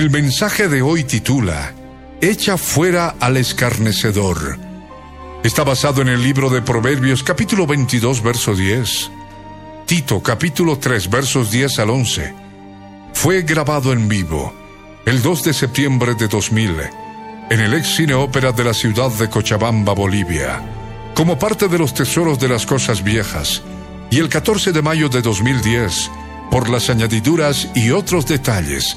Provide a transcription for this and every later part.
El mensaje de hoy titula Echa fuera al escarnecedor. Está basado en el libro de Proverbios capítulo 22 verso 10. Tito capítulo 3 versos 10 al 11. Fue grabado en vivo el 2 de septiembre de 2000 en el ex cine ópera de la ciudad de Cochabamba, Bolivia, como parte de los tesoros de las cosas viejas, y el 14 de mayo de 2010 por las añadiduras y otros detalles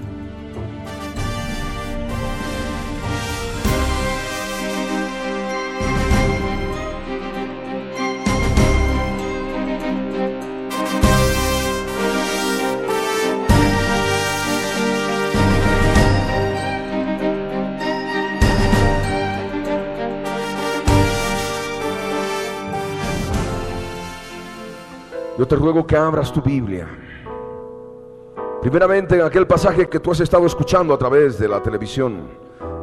Te ruego que abras tu Biblia. Primeramente en aquel pasaje que tú has estado escuchando a través de la televisión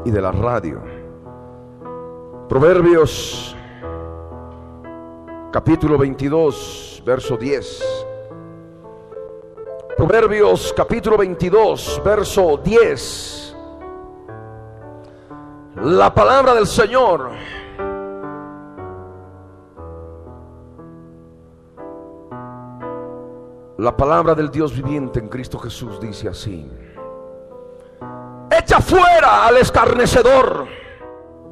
y de la radio. Proverbios capítulo 22, verso 10. Proverbios capítulo 22, verso 10. La palabra del Señor La palabra del Dios viviente en Cristo Jesús dice así. Echa fuera al escarnecedor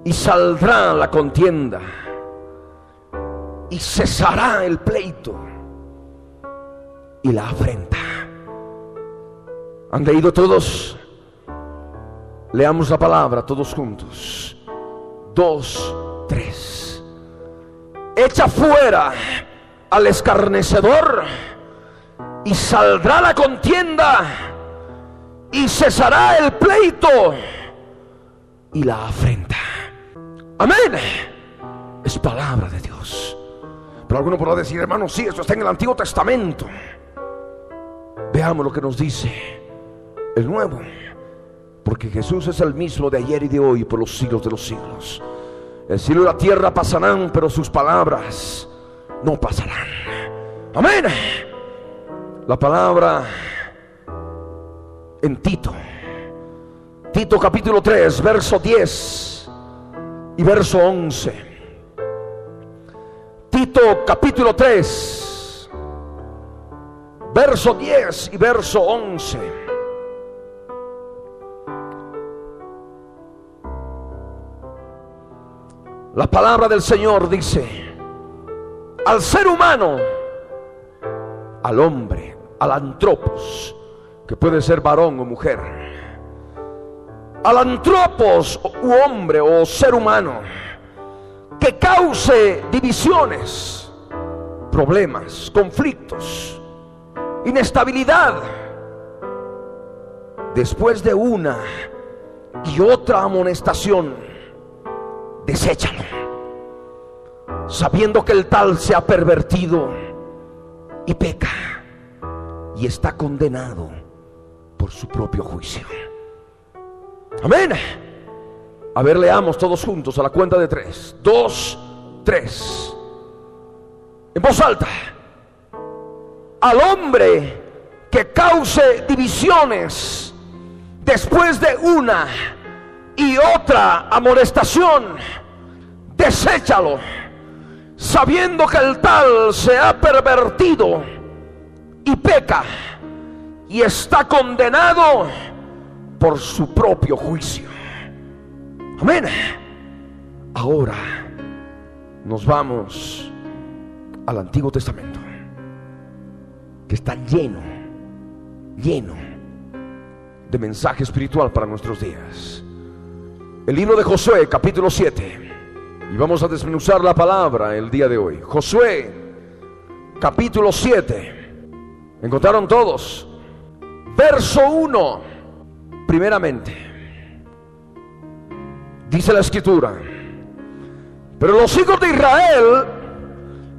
y saldrá la contienda y cesará el pleito y la afrenta. ¿Han leído todos? Leamos la palabra todos juntos. Dos, tres. Echa fuera al escarnecedor y saldrá la contienda y cesará el pleito y la afrenta. Amén. Es palabra de Dios. Pero alguno podrá decir, hermano, sí, esto está en el Antiguo Testamento. Veamos lo que nos dice el Nuevo. Porque Jesús es el mismo de ayer y de hoy por los siglos de los siglos. El cielo y la tierra pasarán, pero sus palabras no pasarán. Amén la palabra en Tito. Tito capítulo 3, verso 10 y verso 11. Tito capítulo 3, verso 10 y verso 11. La palabra del Señor dice, al ser humano, al hombre, al antropos, que puede ser varón o mujer, al antropos u hombre o ser humano, que cause divisiones, problemas, conflictos, inestabilidad, después de una y otra amonestación, deséchalo, sabiendo que el tal se ha pervertido y peca y está condenado por su propio juicio. Amén. A ver, leamos todos juntos a la cuenta de tres. Dos, tres. En voz alta. Al hombre que cause divisiones después de una y otra amonestación, deséchalo, sabiendo que el tal se ha pervertido y peca y está condenado por su propio juicio. Amén. Ahora nos vamos al Antiguo Testamento, que está lleno, lleno de mensaje espiritual para nuestros días. El libro de Josué, capítulo 7. Y vamos a desmenuzar la palabra el día de hoy. Josué, capítulo 7. ¿Encontraron todos? Verso 1. Primeramente. Dice la escritura. Pero los hijos de Israel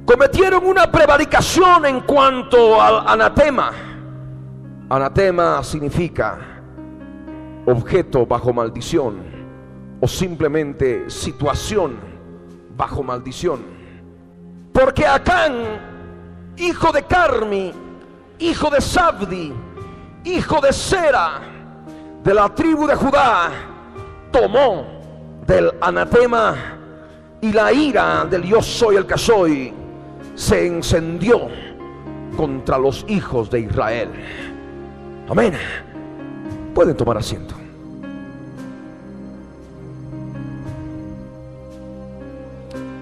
cometieron una prevaricación en cuanto al anatema. Anatema significa objeto bajo maldición o simplemente situación bajo maldición. Porque Acán, hijo de Carmi, hijo de Sabdi, hijo de Sera, de la tribu de Judá, tomó del anatema y la ira del yo soy el que soy se encendió contra los hijos de Israel. Amén. Pueden tomar asiento.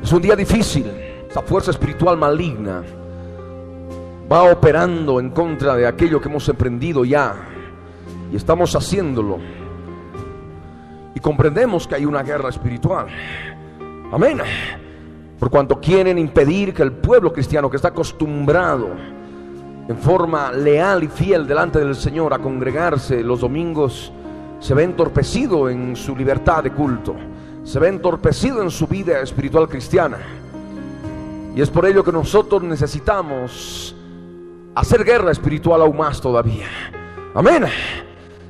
Es un día difícil. Esa fuerza espiritual maligna va operando en contra de aquello que hemos emprendido ya. Y estamos haciéndolo. Y comprendemos que hay una guerra espiritual. Amén. Por cuanto quieren impedir que el pueblo cristiano que está acostumbrado en forma leal y fiel delante del Señor a congregarse los domingos, se ve entorpecido en su libertad de culto, se ve entorpecido en su vida espiritual cristiana. Y es por ello que nosotros necesitamos hacer guerra espiritual aún más todavía. Amén.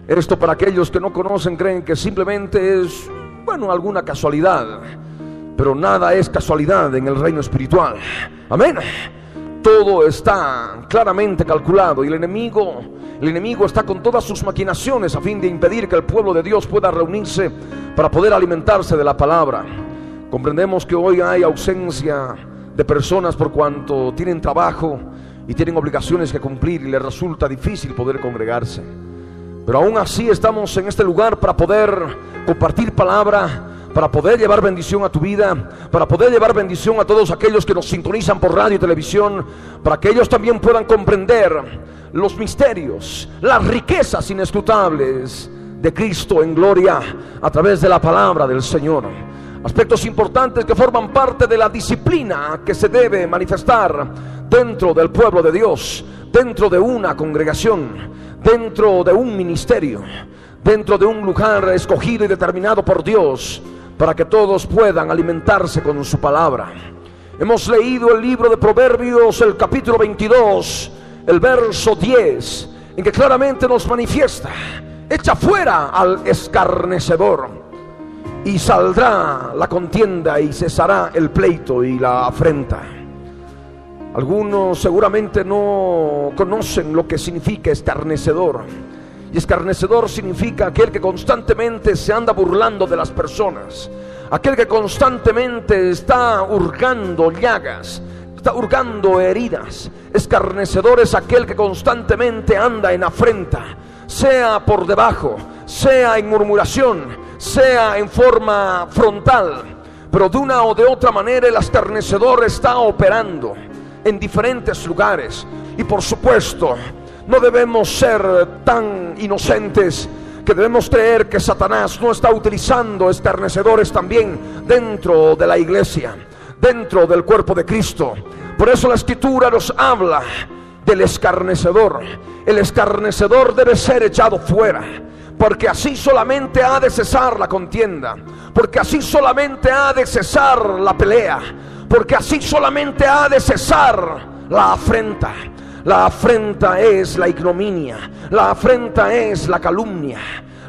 Esto para aquellos que no conocen creen que simplemente es, bueno, alguna casualidad pero nada es casualidad en el reino espiritual. Amén. Todo está claramente calculado y el enemigo, el enemigo está con todas sus maquinaciones a fin de impedir que el pueblo de Dios pueda reunirse para poder alimentarse de la palabra. Comprendemos que hoy hay ausencia de personas por cuanto tienen trabajo y tienen obligaciones que cumplir y les resulta difícil poder congregarse. Pero aún así estamos en este lugar para poder compartir palabra para poder llevar bendición a tu vida, para poder llevar bendición a todos aquellos que nos sintonizan por radio y televisión, para que ellos también puedan comprender los misterios, las riquezas inescrutables de Cristo en gloria a través de la palabra del Señor. Aspectos importantes que forman parte de la disciplina que se debe manifestar dentro del pueblo de Dios, dentro de una congregación, dentro de un ministerio, dentro de un lugar escogido y determinado por Dios para que todos puedan alimentarse con su palabra. Hemos leído el libro de Proverbios, el capítulo 22, el verso 10, en que claramente nos manifiesta, echa fuera al escarnecedor y saldrá la contienda y cesará el pleito y la afrenta. Algunos seguramente no conocen lo que significa escarnecedor. Y escarnecedor significa aquel que constantemente se anda burlando de las personas. Aquel que constantemente está hurgando llagas, está hurgando heridas. Escarnecedor es aquel que constantemente anda en afrenta, sea por debajo, sea en murmuración, sea en forma frontal. Pero de una o de otra manera el escarnecedor está operando en diferentes lugares. Y por supuesto, no debemos ser tan inocentes que debemos creer que Satanás no está utilizando escarnecedores también dentro de la iglesia, dentro del cuerpo de Cristo. Por eso la escritura nos habla del escarnecedor. El escarnecedor debe ser echado fuera, porque así solamente ha de cesar la contienda, porque así solamente ha de cesar la pelea, porque así solamente ha de cesar la afrenta. La afrenta es la ignominia. La afrenta es la calumnia.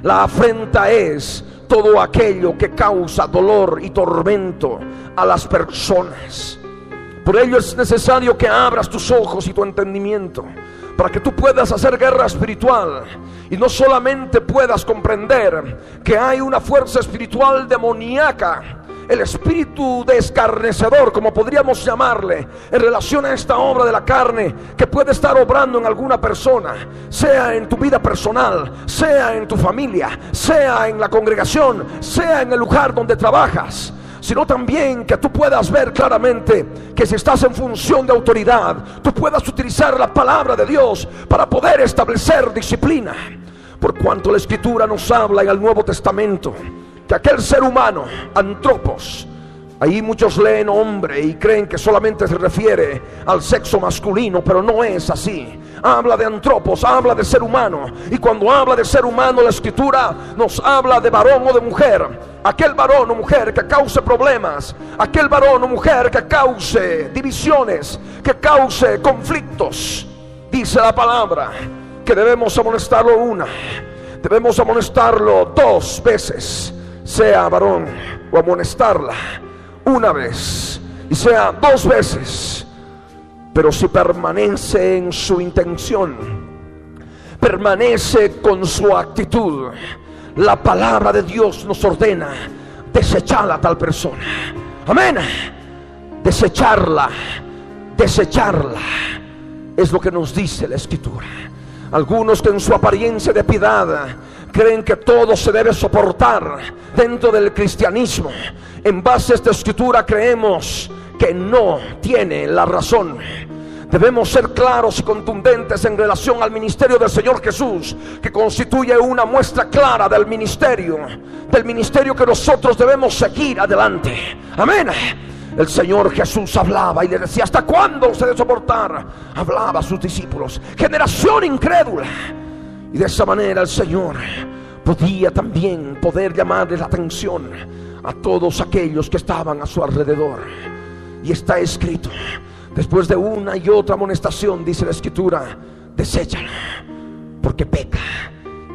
La afrenta es todo aquello que causa dolor y tormento a las personas. Por ello es necesario que abras tus ojos y tu entendimiento para que tú puedas hacer guerra espiritual y no solamente puedas comprender que hay una fuerza espiritual demoníaca el espíritu de escarnecedor, como podríamos llamarle, en relación a esta obra de la carne que puede estar obrando en alguna persona, sea en tu vida personal, sea en tu familia, sea en la congregación, sea en el lugar donde trabajas sino también que tú puedas ver claramente que si estás en función de autoridad, tú puedas utilizar la palabra de Dios para poder establecer disciplina. Por cuanto la escritura nos habla en el Nuevo Testamento que aquel ser humano, antropos, Ahí muchos leen hombre y creen que solamente se refiere al sexo masculino, pero no es así. Habla de antropos, habla de ser humano. Y cuando habla de ser humano, la escritura nos habla de varón o de mujer. Aquel varón o mujer que cause problemas, aquel varón o mujer que cause divisiones, que cause conflictos. Dice la palabra que debemos amonestarlo una, debemos amonestarlo dos veces, sea varón o amonestarla una vez y sea dos veces, pero si permanece en su intención, permanece con su actitud, la palabra de Dios nos ordena desecharla a tal persona. Amén. Desecharla, desecharla. Es lo que nos dice la escritura. Algunos que en su apariencia de piedad creen que todo se debe soportar dentro del cristianismo. En base a esta escritura creemos que no tiene la razón. Debemos ser claros y contundentes en relación al ministerio del Señor Jesús, que constituye una muestra clara del ministerio, del ministerio que nosotros debemos seguir adelante. Amén. El Señor Jesús hablaba y le decía, ¿hasta cuándo se debe soportar? Hablaba a sus discípulos, generación incrédula. Y de esa manera el Señor podía también poder llamarle la atención a todos aquellos que estaban a su alrededor. Y está escrito, después de una y otra amonestación, dice la escritura, deséchala, porque peca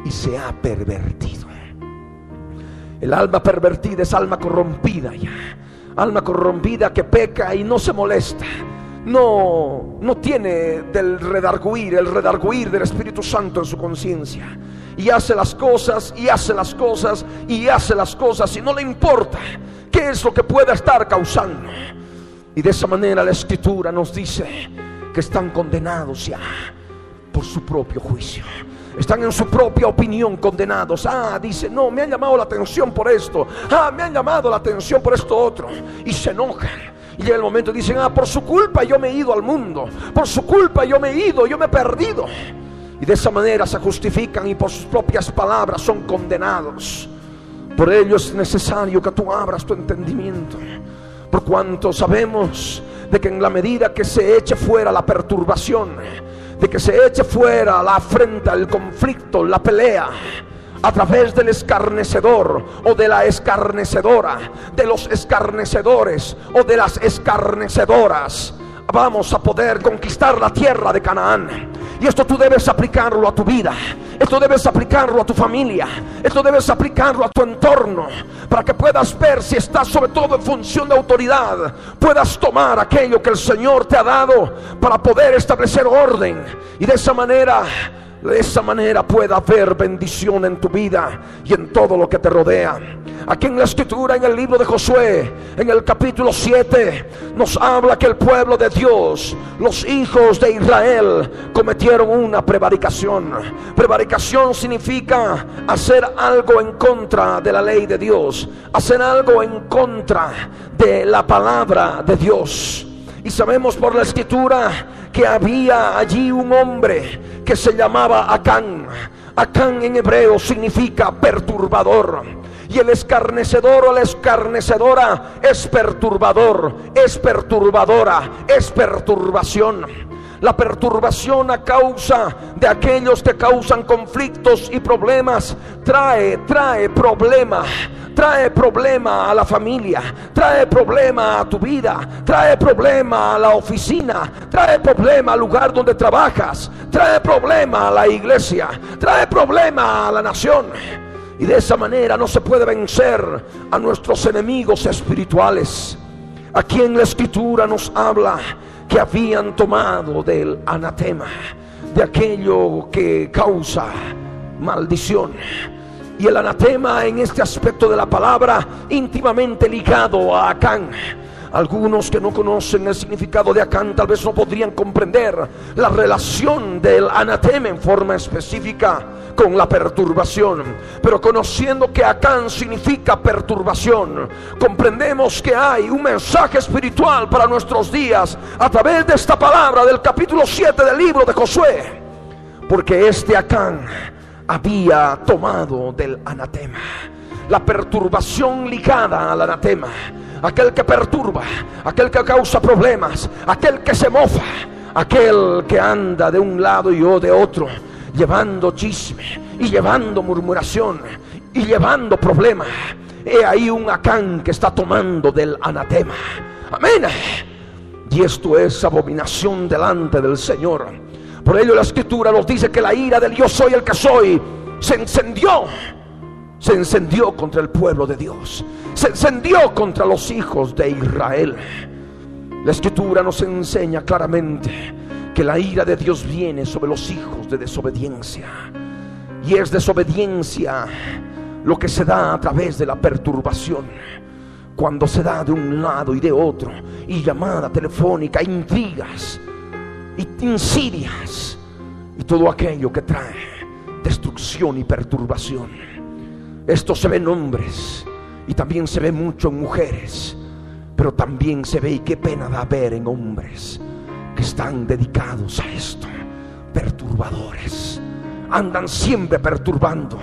y se ha pervertido. El alma pervertida es alma corrompida ya. Alma corrompida que peca y no se molesta no, no tiene del redarguir, el redarguir del Espíritu Santo en su conciencia. Y hace las cosas, y hace las cosas, y hace las cosas, y no le importa qué es lo que pueda estar causando. Y de esa manera la Escritura nos dice que están condenados ya por su propio juicio. Están en su propia opinión condenados. Ah, dice, no, me han llamado la atención por esto. Ah, me han llamado la atención por esto otro. Y se enojan y llega el momento dicen, ah, por su culpa yo me he ido al mundo. Por su culpa yo me he ido, yo me he perdido. Y de esa manera se justifican y por sus propias palabras son condenados. Por ello es necesario que tú abras tu entendimiento. Por cuanto sabemos de que en la medida que se eche fuera la perturbación, de que se eche fuera la afrenta, el conflicto, la pelea, a través del escarnecedor o de la escarnecedora, de los escarnecedores o de las escarnecedoras, vamos a poder conquistar la tierra de Canaán. Y esto tú debes aplicarlo a tu vida. Esto debes aplicarlo a tu familia. Esto debes aplicarlo a tu entorno. Para que puedas ver si estás sobre todo en función de autoridad. Puedas tomar aquello que el Señor te ha dado para poder establecer orden. Y de esa manera de esa manera pueda haber bendición en tu vida y en todo lo que te rodea. Aquí en la escritura, en el libro de Josué, en el capítulo 7, nos habla que el pueblo de Dios, los hijos de Israel, cometieron una prevaricación. Prevaricación significa hacer algo en contra de la ley de Dios, hacer algo en contra de la palabra de Dios. Y sabemos por la escritura que había allí un hombre que se llamaba Acán. Acán en hebreo significa perturbador. Y el escarnecedor o la escarnecedora es perturbador, es perturbadora, es perturbación. La perturbación a causa de aquellos que causan conflictos y problemas trae, trae problema trae problema a la familia, trae problema a tu vida, trae problema a la oficina, trae problema al lugar donde trabajas, trae problema a la iglesia, trae problema a la nación. Y de esa manera no se puede vencer a nuestros enemigos espirituales. Aquí en la escritura nos habla que habían tomado del anatema, de aquello que causa maldición y el anatema en este aspecto de la palabra íntimamente ligado a Acán. Algunos que no conocen el significado de Acán tal vez no podrían comprender la relación del anatema en forma específica con la perturbación. Pero conociendo que Acán significa perturbación, comprendemos que hay un mensaje espiritual para nuestros días a través de esta palabra del capítulo 7 del libro de Josué. Porque este Acán había tomado del anatema. La perturbación ligada al anatema. Aquel que perturba, aquel que causa problemas, aquel que se mofa, aquel que anda de un lado y o de otro, llevando chisme y llevando murmuración y llevando problemas. He ahí un Acán que está tomando del anatema. Amén. Y esto es abominación delante del Señor. Por ello la escritura nos dice que la ira del yo soy el que soy se encendió. Se encendió contra el pueblo de Dios. Se encendió contra los hijos de Israel. La escritura nos enseña claramente que la ira de Dios viene sobre los hijos de desobediencia. Y es desobediencia lo que se da a través de la perturbación. Cuando se da de un lado y de otro, y llamada telefónica, intrigas, y insidias, y todo aquello que trae destrucción y perturbación. Esto se ve en hombres y también se ve mucho en mujeres, pero también se ve, y qué pena da ver en hombres que están dedicados a esto, perturbadores, andan siempre perturbando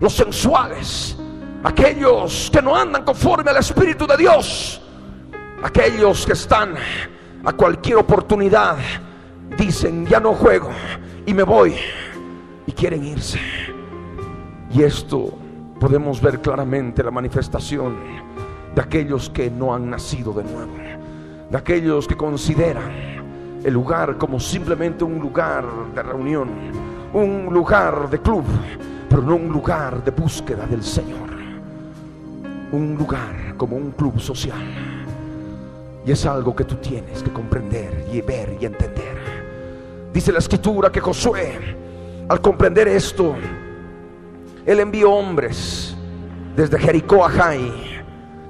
los sensuales, aquellos que no andan conforme al Espíritu de Dios, aquellos que están a cualquier oportunidad, dicen, ya no juego y me voy, y quieren irse. Y esto podemos ver claramente la manifestación de aquellos que no han nacido de nuevo, de aquellos que consideran el lugar como simplemente un lugar de reunión, un lugar de club, pero no un lugar de búsqueda del Señor. Un lugar como un club social. Y es algo que tú tienes que comprender y ver y entender. Dice la escritura que Josué, al comprender esto, él envió hombres desde Jericó a Jai,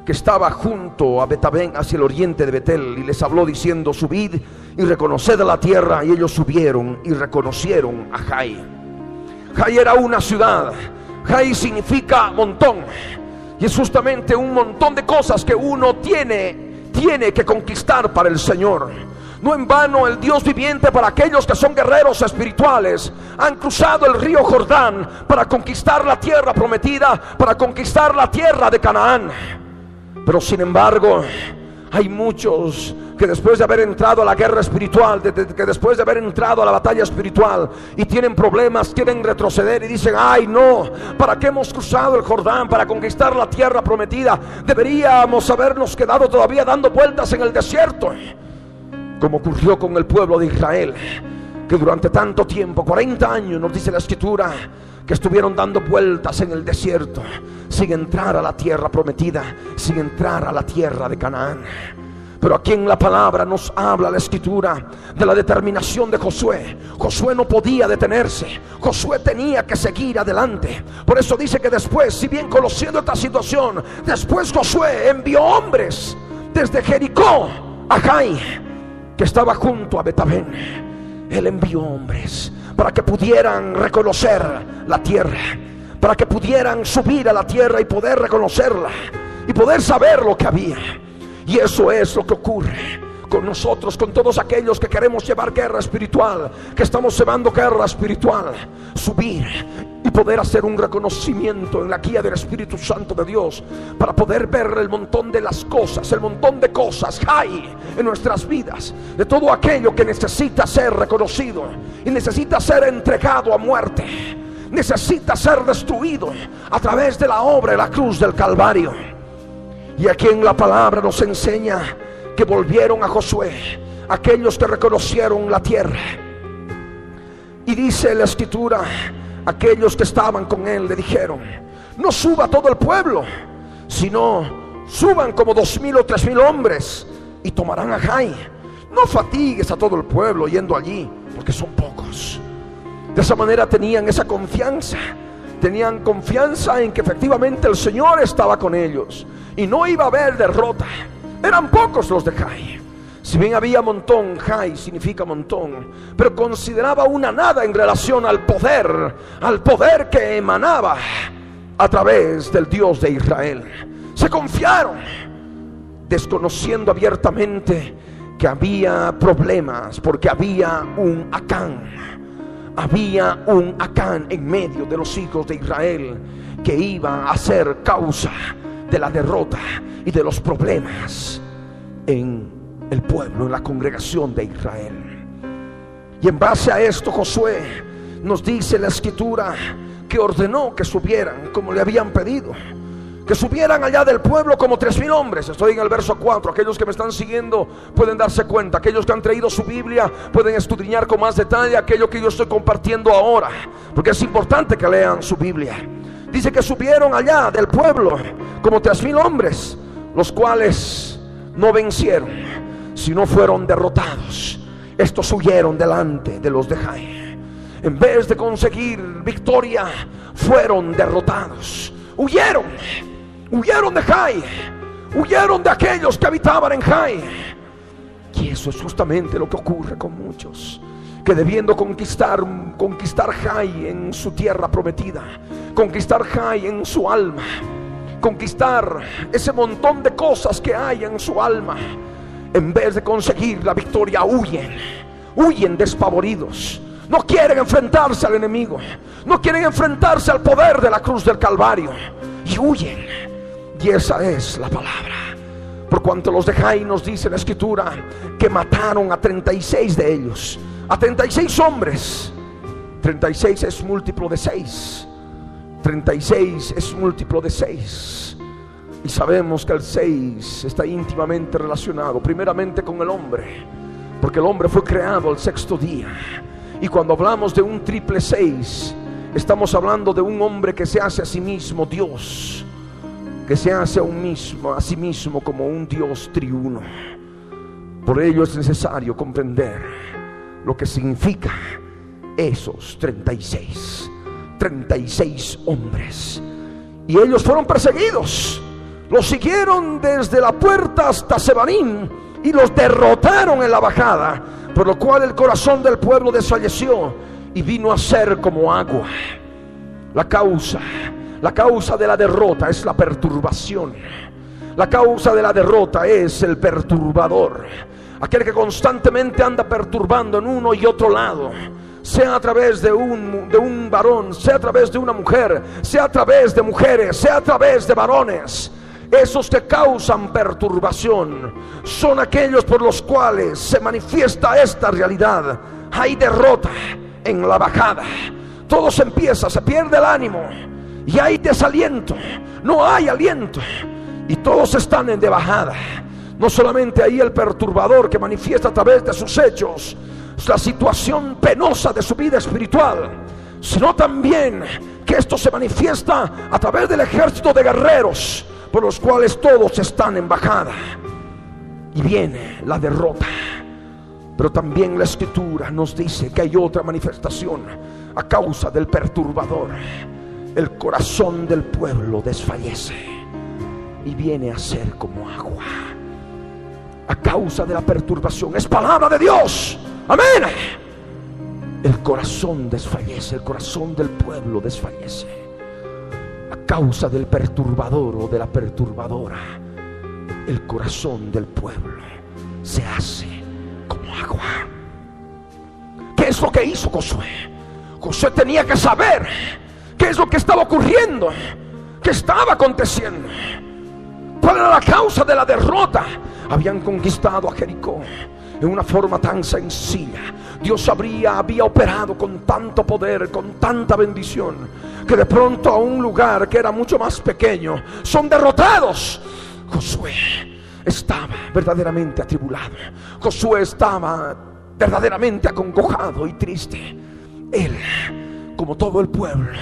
que estaba junto a Betabén hacia el oriente de Betel, y les habló diciendo, subid y reconoced la tierra. Y ellos subieron y reconocieron a Jai. Jai era una ciudad. Jai significa montón. Y es justamente un montón de cosas que uno tiene, tiene que conquistar para el Señor. No en vano el Dios viviente para aquellos que son guerreros espirituales han cruzado el río Jordán para conquistar la tierra prometida, para conquistar la tierra de Canaán. Pero sin embargo, hay muchos que después de haber entrado a la guerra espiritual, que después de haber entrado a la batalla espiritual y tienen problemas, quieren retroceder y dicen, ay no, ¿para qué hemos cruzado el Jordán para conquistar la tierra prometida? Deberíamos habernos quedado todavía dando vueltas en el desierto, como ocurrió con el pueblo de Israel, que durante tanto tiempo, 40 años, nos dice la escritura, que estuvieron dando vueltas en el desierto sin entrar a la tierra prometida, sin entrar a la tierra de Canaán. Pero aquí en la palabra nos habla la escritura de la determinación de Josué. Josué no podía detenerse. Josué tenía que seguir adelante. Por eso dice que después, si bien conociendo esta situación, después Josué envió hombres desde Jericó a Jai, que estaba junto a Betabén. Él envió hombres para que pudieran reconocer la tierra, para que pudieran subir a la tierra y poder reconocerla y poder saber lo que había. Y eso es lo que ocurre con nosotros, con todos aquellos que queremos llevar guerra espiritual, que estamos llevando guerra espiritual, subir y poder hacer un reconocimiento en la guía del Espíritu Santo de Dios para poder ver el montón de las cosas, el montón de cosas hay en nuestras vidas, de todo aquello que necesita ser reconocido y necesita ser entregado a muerte, necesita ser destruido a través de la obra de la cruz del Calvario. Y aquí en la palabra nos enseña que volvieron a Josué, aquellos que reconocieron la tierra. Y dice la escritura, aquellos que estaban con él le dijeron, no suba todo el pueblo, sino suban como dos mil o tres mil hombres y tomarán a Jai. No fatigues a todo el pueblo yendo allí, porque son pocos. De esa manera tenían esa confianza tenían confianza en que efectivamente el Señor estaba con ellos y no iba a haber derrota. Eran pocos los de Jai. Si bien había montón, Jai significa montón, pero consideraba una nada en relación al poder, al poder que emanaba a través del Dios de Israel. Se confiaron, desconociendo abiertamente que había problemas, porque había un Acán había un Acán en medio de los hijos de Israel que iba a ser causa de la derrota y de los problemas en el pueblo, en la congregación de Israel. Y en base a esto Josué nos dice la escritura que ordenó que subieran como le habían pedido que subieran allá del pueblo como tres mil hombres. Estoy en el verso 4. Aquellos que me están siguiendo pueden darse cuenta. Aquellos que han traído su Biblia pueden escudriñar con más detalle aquello que yo estoy compartiendo ahora. Porque es importante que lean su Biblia. Dice que subieron allá del pueblo como tres mil hombres, los cuales no vencieron, sino fueron derrotados. Estos huyeron delante de los de Jai. En vez de conseguir victoria, fueron derrotados. Huyeron Huyeron de Jai. Huyeron de aquellos que habitaban en Jai. Y eso es justamente lo que ocurre con muchos. Que debiendo conquistar, conquistar Jai en su tierra prometida. Conquistar Jai en su alma. Conquistar ese montón de cosas que hay en su alma. En vez de conseguir la victoria, huyen. Huyen despavoridos. No quieren enfrentarse al enemigo. No quieren enfrentarse al poder de la cruz del Calvario. Y huyen y esa es la palabra. Por cuanto los de Jai nos dice la escritura que mataron a 36 de ellos, a 36 hombres. 36 es múltiplo de 6. 36 es múltiplo de 6. Y sabemos que el 6 está íntimamente relacionado primeramente con el hombre, porque el hombre fue creado el sexto día. Y cuando hablamos de un triple 6, estamos hablando de un hombre que se hace a sí mismo Dios que se hace a, un mismo, a sí mismo como un Dios triuno. Por ello es necesario comprender lo que significa esos 36, 36 hombres. Y ellos fueron perseguidos, los siguieron desde la puerta hasta Sebarín y los derrotaron en la bajada, por lo cual el corazón del pueblo desfalleció y vino a ser como agua. La causa la causa de la derrota es la perturbación. La causa de la derrota es el perturbador. Aquel que constantemente anda perturbando en uno y otro lado. Sea a través de un, de un varón, sea a través de una mujer, sea a través de mujeres, sea a través de varones. Esos que causan perturbación son aquellos por los cuales se manifiesta esta realidad. Hay derrota en la bajada. Todo se empieza, se pierde el ánimo y hay desaliento, no hay aliento y todos están en de bajada. No solamente ahí el perturbador que manifiesta a través de sus hechos la situación penosa de su vida espiritual, sino también que esto se manifiesta a través del ejército de guerreros por los cuales todos están en bajada. Y viene la derrota. Pero también la escritura nos dice que hay otra manifestación a causa del perturbador el corazón del pueblo desfallece y viene a ser como agua a causa de la perturbación. Es palabra de Dios. Amén. El corazón desfallece, el corazón del pueblo desfallece a causa del perturbador o de la perturbadora. El corazón del pueblo se hace como agua. ¿Qué es lo que hizo Josué? Josué tenía que saber ¿Qué es lo que estaba ocurriendo? ¿Qué estaba aconteciendo? ¿Cuál era la causa de la derrota? Habían conquistado a Jericó en una forma tan sencilla. Dios habría, había operado con tanto poder, con tanta bendición, que de pronto a un lugar que era mucho más pequeño, son derrotados. Josué estaba verdaderamente atribulado. Josué estaba verdaderamente acongojado y triste. Él como todo el pueblo,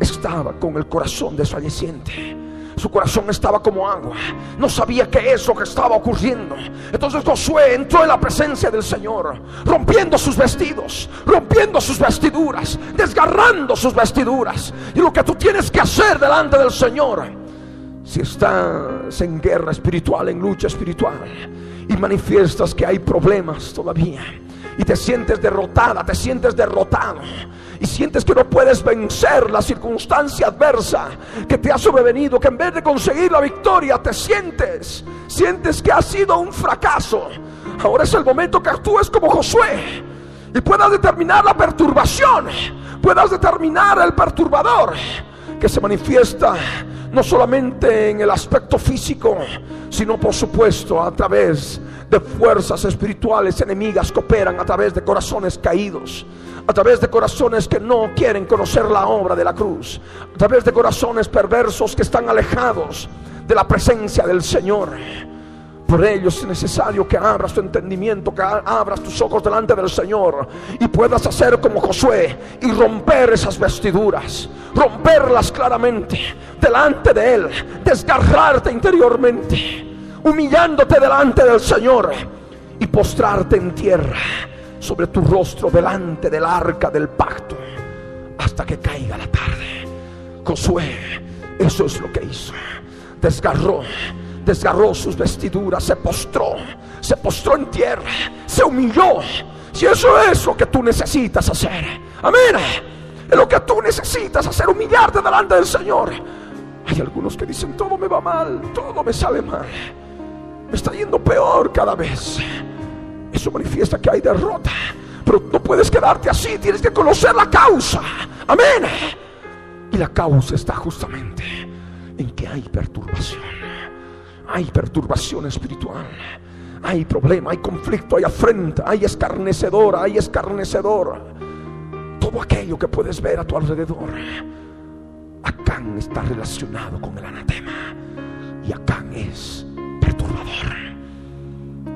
estaba con el corazón desfalleciente. Su corazón estaba como agua. No sabía qué es lo que estaba ocurriendo. Entonces Josué entró en la presencia del Señor, rompiendo sus vestidos, rompiendo sus vestiduras, desgarrando sus vestiduras. Y lo que tú tienes que hacer delante del Señor, si estás en guerra espiritual, en lucha espiritual, y manifiestas que hay problemas todavía, y te sientes derrotada, te sientes derrotado y sientes que no puedes vencer la circunstancia adversa que te ha sobrevenido, que en vez de conseguir la victoria te sientes, sientes que ha sido un fracaso. Ahora es el momento que actúes como Josué y puedas determinar la perturbación, puedas determinar el perturbador que se manifiesta no solamente en el aspecto físico, sino por supuesto a través de fuerzas espirituales enemigas que operan a través de corazones caídos, a través de corazones que no quieren conocer la obra de la cruz, a través de corazones perversos que están alejados de la presencia del Señor. Por ello es necesario que abras tu entendimiento, que abras tus ojos delante del Señor y puedas hacer como Josué y romper esas vestiduras, romperlas claramente delante de Él, desgarrarte interiormente, humillándote delante del Señor y postrarte en tierra sobre tu rostro delante del arca del pacto hasta que caiga la tarde. Josué, eso es lo que hizo. Desgarró desgarró sus vestiduras, se postró, se postró en tierra, se humilló. Si eso es lo que tú necesitas hacer, amén. Es lo que tú necesitas hacer, humillarte delante del Señor. Hay algunos que dicen, todo me va mal, todo me sale mal. Me está yendo peor cada vez. Eso manifiesta que hay derrota. Pero no puedes quedarte así, tienes que conocer la causa. Amén. Y la causa está justamente en que hay perturbación hay perturbación espiritual. Hay problema, hay conflicto, hay afrenta, hay escarnecedora, hay escarnecedor. Todo aquello que puedes ver a tu alrededor. Acán está relacionado con el anatema. Y Acán es perturbador.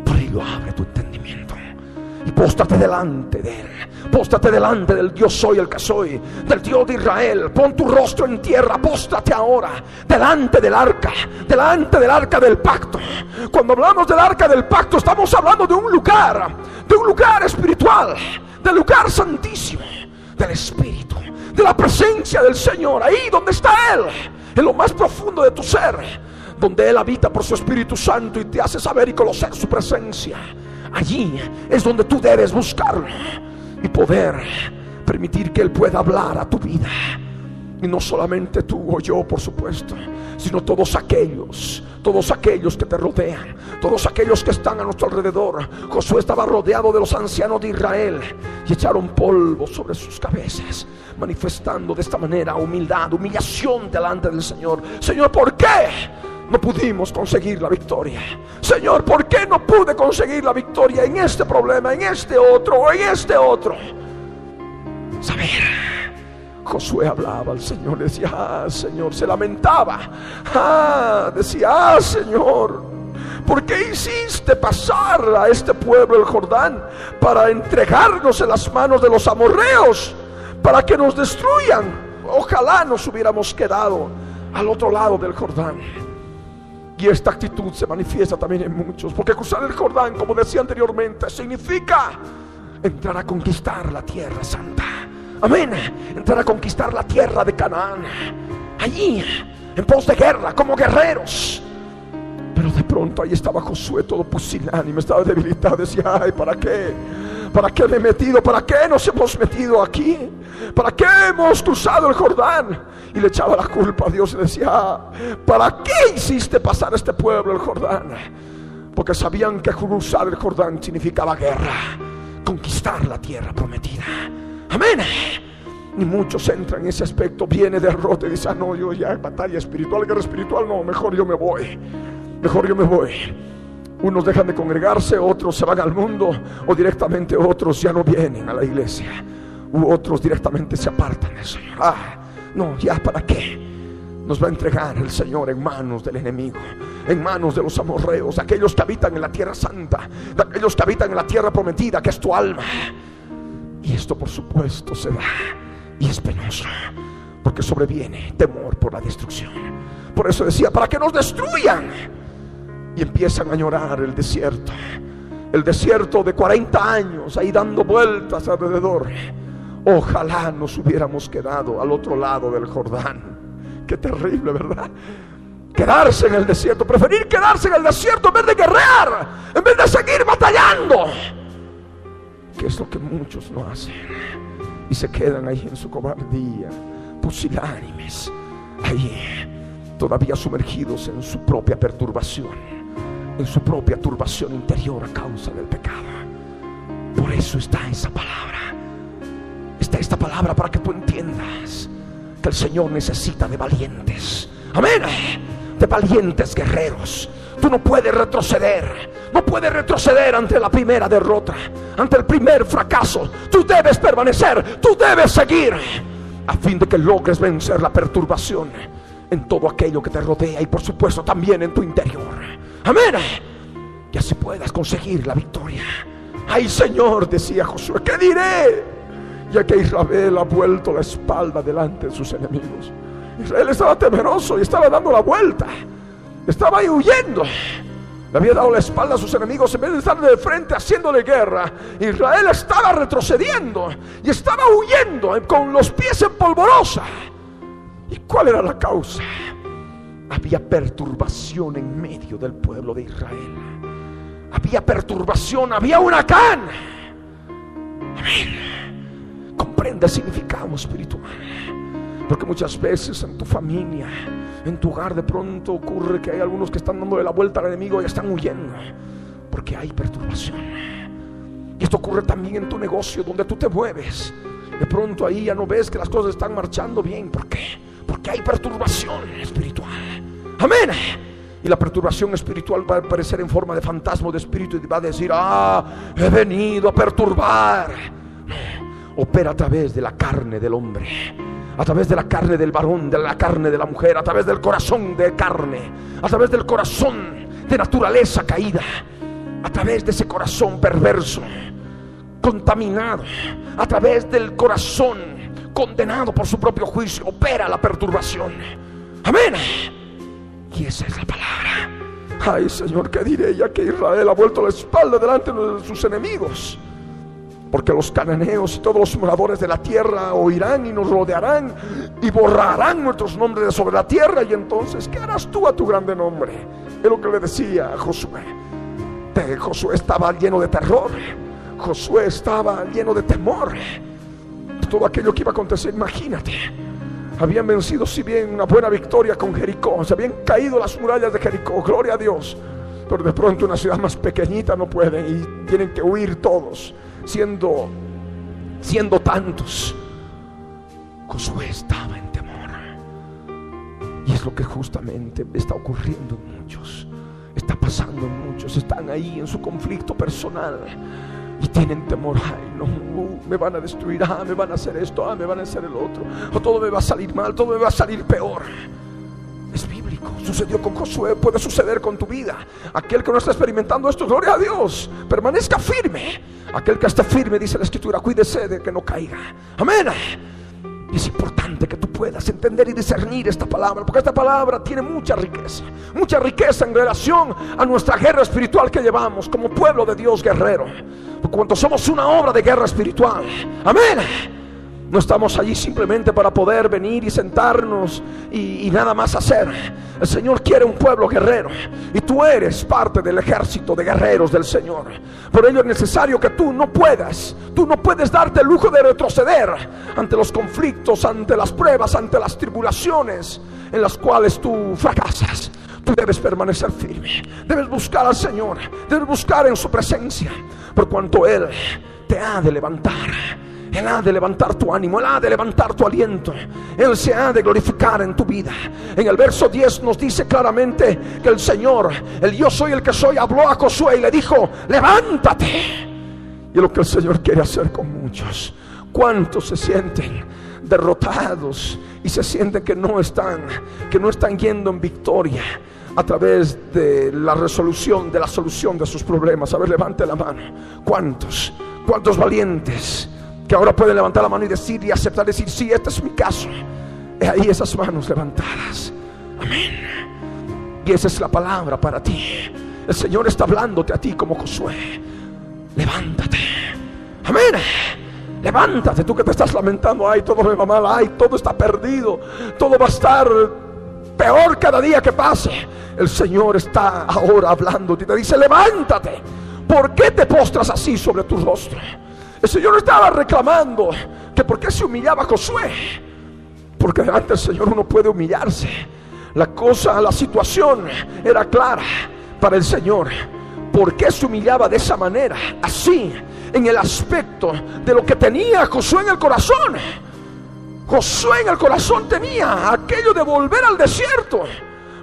Por ello abre tu entendimiento y póstrate delante de Él. Póstrate delante del Dios soy el que soy, del Dios de Israel. Pon tu rostro en tierra, póstrate ahora, delante del arca, delante del arca del pacto. Cuando hablamos del arca del pacto, estamos hablando de un lugar, de un lugar espiritual, del lugar santísimo, del Espíritu, de la presencia del Señor, ahí donde está Él, en lo más profundo de tu ser, donde Él habita por su Espíritu Santo y te hace saber y conocer su presencia. Allí es donde tú debes buscarlo y poder permitir que Él pueda hablar a tu vida. Y no solamente tú o yo, por supuesto, sino todos aquellos, todos aquellos que te rodean, todos aquellos que están a nuestro alrededor. Josué estaba rodeado de los ancianos de Israel y echaron polvo sobre sus cabezas, manifestando de esta manera humildad, humillación delante del Señor. Señor, ¿por qué? No pudimos conseguir la victoria. Señor, ¿por qué no pude conseguir la victoria en este problema, en este otro o en este otro? Saber. Josué hablaba al Señor, decía, ah, Señor, se lamentaba. Ah, decía, ah, Señor, ¿por qué hiciste pasar a este pueblo el Jordán para entregarnos en las manos de los amorreos, para que nos destruyan? Ojalá nos hubiéramos quedado al otro lado del Jordán. Y esta actitud se manifiesta también en muchos. Porque cruzar el Jordán, como decía anteriormente, significa entrar a conquistar la tierra santa. Amén. Entrar a conquistar la tierra de Canaán. Allí, en pos de guerra, como guerreros. Pero de pronto ahí estaba Josué todo pusilánime, estaba debilitado. Decía, ay, ¿para qué? ¿Para qué me he metido? ¿Para qué nos hemos metido aquí? ¿Para qué hemos cruzado el Jordán? Y le echaba la culpa a Dios y decía, ¿para qué hiciste pasar a este pueblo el Jordán? Porque sabían que cruzar el Jordán significaba guerra, conquistar la tierra prometida. Amén. Y muchos entran en ese aspecto, viene derrota y dicen, ah, no, yo ya batalla espiritual, guerra espiritual, no, mejor yo me voy, mejor yo me voy. Unos dejan de congregarse, otros se van al mundo o directamente otros ya no vienen a la iglesia. U otros directamente se apartan del Señor. Ah, no, ya para qué. Nos va a entregar el Señor en manos del enemigo, en manos de los amorreos, aquellos que habitan en la tierra santa, aquellos que habitan en la tierra prometida, que es tu alma. Y esto por supuesto se da y es penoso, porque sobreviene temor por la destrucción. Por eso decía, para que nos destruyan y empiezan a llorar el desierto. El desierto de 40 años ahí dando vueltas alrededor. Ojalá nos hubiéramos quedado al otro lado del Jordán. Qué terrible, ¿verdad? Quedarse en el desierto, preferir quedarse en el desierto en vez de guerrear, en vez de seguir batallando. Que es lo que muchos no hacen. Y se quedan ahí en su cobardía, pusilánimes, ahí todavía sumergidos en su propia perturbación en su propia turbación interior a causa del pecado. Por eso está esa palabra. Está esta palabra para que tú entiendas que el Señor necesita de valientes. Amén. De valientes guerreros. Tú no puedes retroceder. No puedes retroceder ante la primera derrota, ante el primer fracaso. Tú debes permanecer, tú debes seguir a fin de que logres vencer la perturbación en todo aquello que te rodea y por supuesto también en tu interior. Amén. Y así puedas conseguir la victoria. Ay Señor, decía Josué, ¿qué diré? Ya que Israel ha vuelto la espalda delante de sus enemigos. Israel estaba temeroso y estaba dando la vuelta. Estaba ahí huyendo. Le había dado la espalda a sus enemigos en vez de estar de frente haciéndole guerra. Israel estaba retrocediendo y estaba huyendo con los pies en polvorosa. ¿Y cuál era la causa? Había perturbación en medio del pueblo de Israel. Había perturbación, había huracán. Amén. Comprende el significado espiritual. Porque muchas veces en tu familia, en tu hogar de pronto ocurre que hay algunos que están dando la vuelta al enemigo y están huyendo. Porque hay perturbación. Y esto ocurre también en tu negocio donde tú te mueves. De pronto ahí ya no ves que las cosas están marchando bien. ¿Por qué? Porque hay perturbación espiritual. Amén. Y la perturbación espiritual va a aparecer en forma de fantasma de espíritu y va a decir, ah, he venido a perturbar. opera a través de la carne del hombre a través de la carne del varón, de la carne de la mujer, a través del corazón de carne, a través del corazón de naturaleza caída, a través de ese corazón perverso, contaminado, a través del corazón condenado por su propio juicio, opera la perturbación. Amén. Y esa es la palabra. Ay Señor, ¿qué diré ya que Israel ha vuelto la espalda delante de sus enemigos? porque los cananeos y todos los moradores de la tierra oirán y nos rodearán y borrarán nuestros nombres de sobre la tierra. Y entonces, ¿qué harás tú a tu grande nombre? Es lo que le decía a Josué. Josué estaba lleno de terror. Josué estaba lleno de temor. Todo aquello que iba a acontecer, imagínate. Habían vencido, si bien, una buena victoria con Jericó. Se habían caído las murallas de Jericó. Gloria a Dios. Pero de pronto una ciudad más pequeñita no pueden y tienen que huir todos siendo, siendo tantos. Josué estaba en temor. Y es lo que justamente está ocurriendo en muchos. Está pasando en muchos. Están ahí en su conflicto personal. Tienen temor. Ay, no, me van a destruir. Ah, me van a hacer esto. Ah, me van a hacer el otro. Todo me va a salir mal. Todo me va a salir peor. Es bíblico. Sucedió con Josué. Puede suceder con tu vida. Aquel que no está experimentando esto, gloria a Dios. Permanezca firme Aquel que está firme, dice la escritura, cuídese de que no caiga. Amén. Es importante que tú puedas entender y discernir esta palabra, porque esta palabra tiene mucha riqueza, mucha riqueza en relación a nuestra guerra espiritual que llevamos como pueblo de Dios guerrero. Por cuanto somos una obra de guerra espiritual. Amén. No estamos allí simplemente para poder venir y sentarnos y, nada más hacer. El Señor quiere un pueblo guerrero y tú eres parte del ejército de guerreros del Señor. Por ello es necesario que tú no puedas, tú no puedes darte el lujo de retroceder ante los conflictos, ante las pruebas, ante las tribulaciones en las cuales tú fracasas. Tú debes permanecer firme, debes buscar al Señor, debes buscar en su presencia, por cuanto Él te ha de levantar él ha de levantar tu ánimo, Él ha de levantar tu aliento. Él se ha de glorificar en tu vida. En el verso 10 nos dice claramente que el Señor, el yo soy el que soy, habló a Josué y le dijo, levántate. Y es lo que el Señor quiere hacer con muchos. ¿Cuántos se sienten derrotados y se sienten que no están, que no están yendo en victoria? a través de la resolución, de la solución de sus problemas. A ver, levante la mano. ¿Cuántos? ¿Cuántos valientes? Ahora pueden levantar la mano y decir y aceptar, decir, sí, este es mi caso. He ahí esas manos levantadas. Amén. Y esa es la palabra para ti. El Señor está hablándote a ti como Josué. Levántate. Amén. Levántate, tú que te estás lamentando, ay, todo me va mal, ay, todo está perdido, todo va a estar peor cada día que pase. El Señor está ahora hablando y te dice, levántate. ¿Por qué te postras así sobre tu rostro? El Señor estaba reclamando que por qué se humillaba Josué. Porque delante del Señor uno puede humillarse. La cosa, la situación era clara para el Señor. ¿Por qué se humillaba de esa manera? Así, en el aspecto de lo que tenía Josué en el corazón. Josué en el corazón tenía aquello de volver al desierto.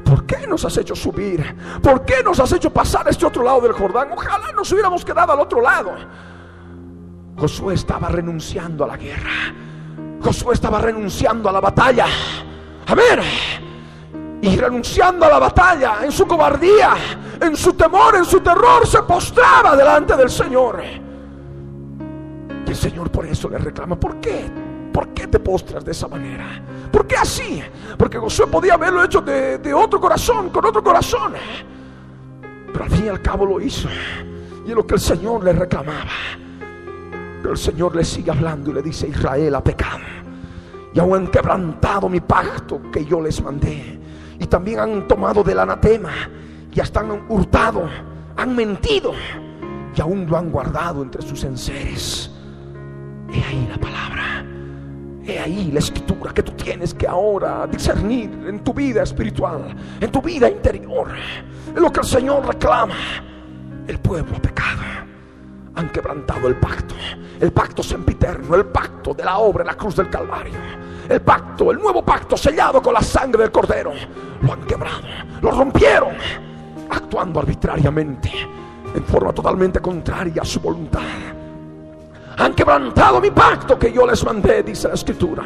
¿Por qué nos has hecho subir? ¿Por qué nos has hecho pasar a este otro lado del Jordán? Ojalá nos hubiéramos quedado al otro lado. Josué estaba renunciando a la guerra. Josué estaba renunciando a la batalla. Amén. Y renunciando a la batalla, en su cobardía, en su temor, en su terror, se postraba delante del Señor. Y el Señor por eso le reclama, ¿por qué? ¿Por qué te postras de esa manera? ¿Por qué así? Porque Josué podía haberlo hecho de, de otro corazón, con otro corazón. Pero al fin y al cabo lo hizo. Y es lo que el Señor le reclamaba. El Señor le sigue hablando y le dice, Israel ha pecado. Y aún han quebrantado mi pacto que yo les mandé. Y también han tomado del anatema. Y hasta han hurtado. Han mentido. Y aún lo han guardado entre sus enseres. He ahí la palabra. He ahí la escritura que tú tienes que ahora discernir en tu vida espiritual, en tu vida interior. Es lo que el Señor reclama. El pueblo ha pecado. Han quebrantado el pacto, el pacto sempiterno, el pacto de la obra en la cruz del Calvario, el pacto, el nuevo pacto sellado con la sangre del Cordero. Lo han quebrado, lo rompieron, actuando arbitrariamente, en forma totalmente contraria a su voluntad han quebrantado mi pacto que yo les mandé, dice la escritura.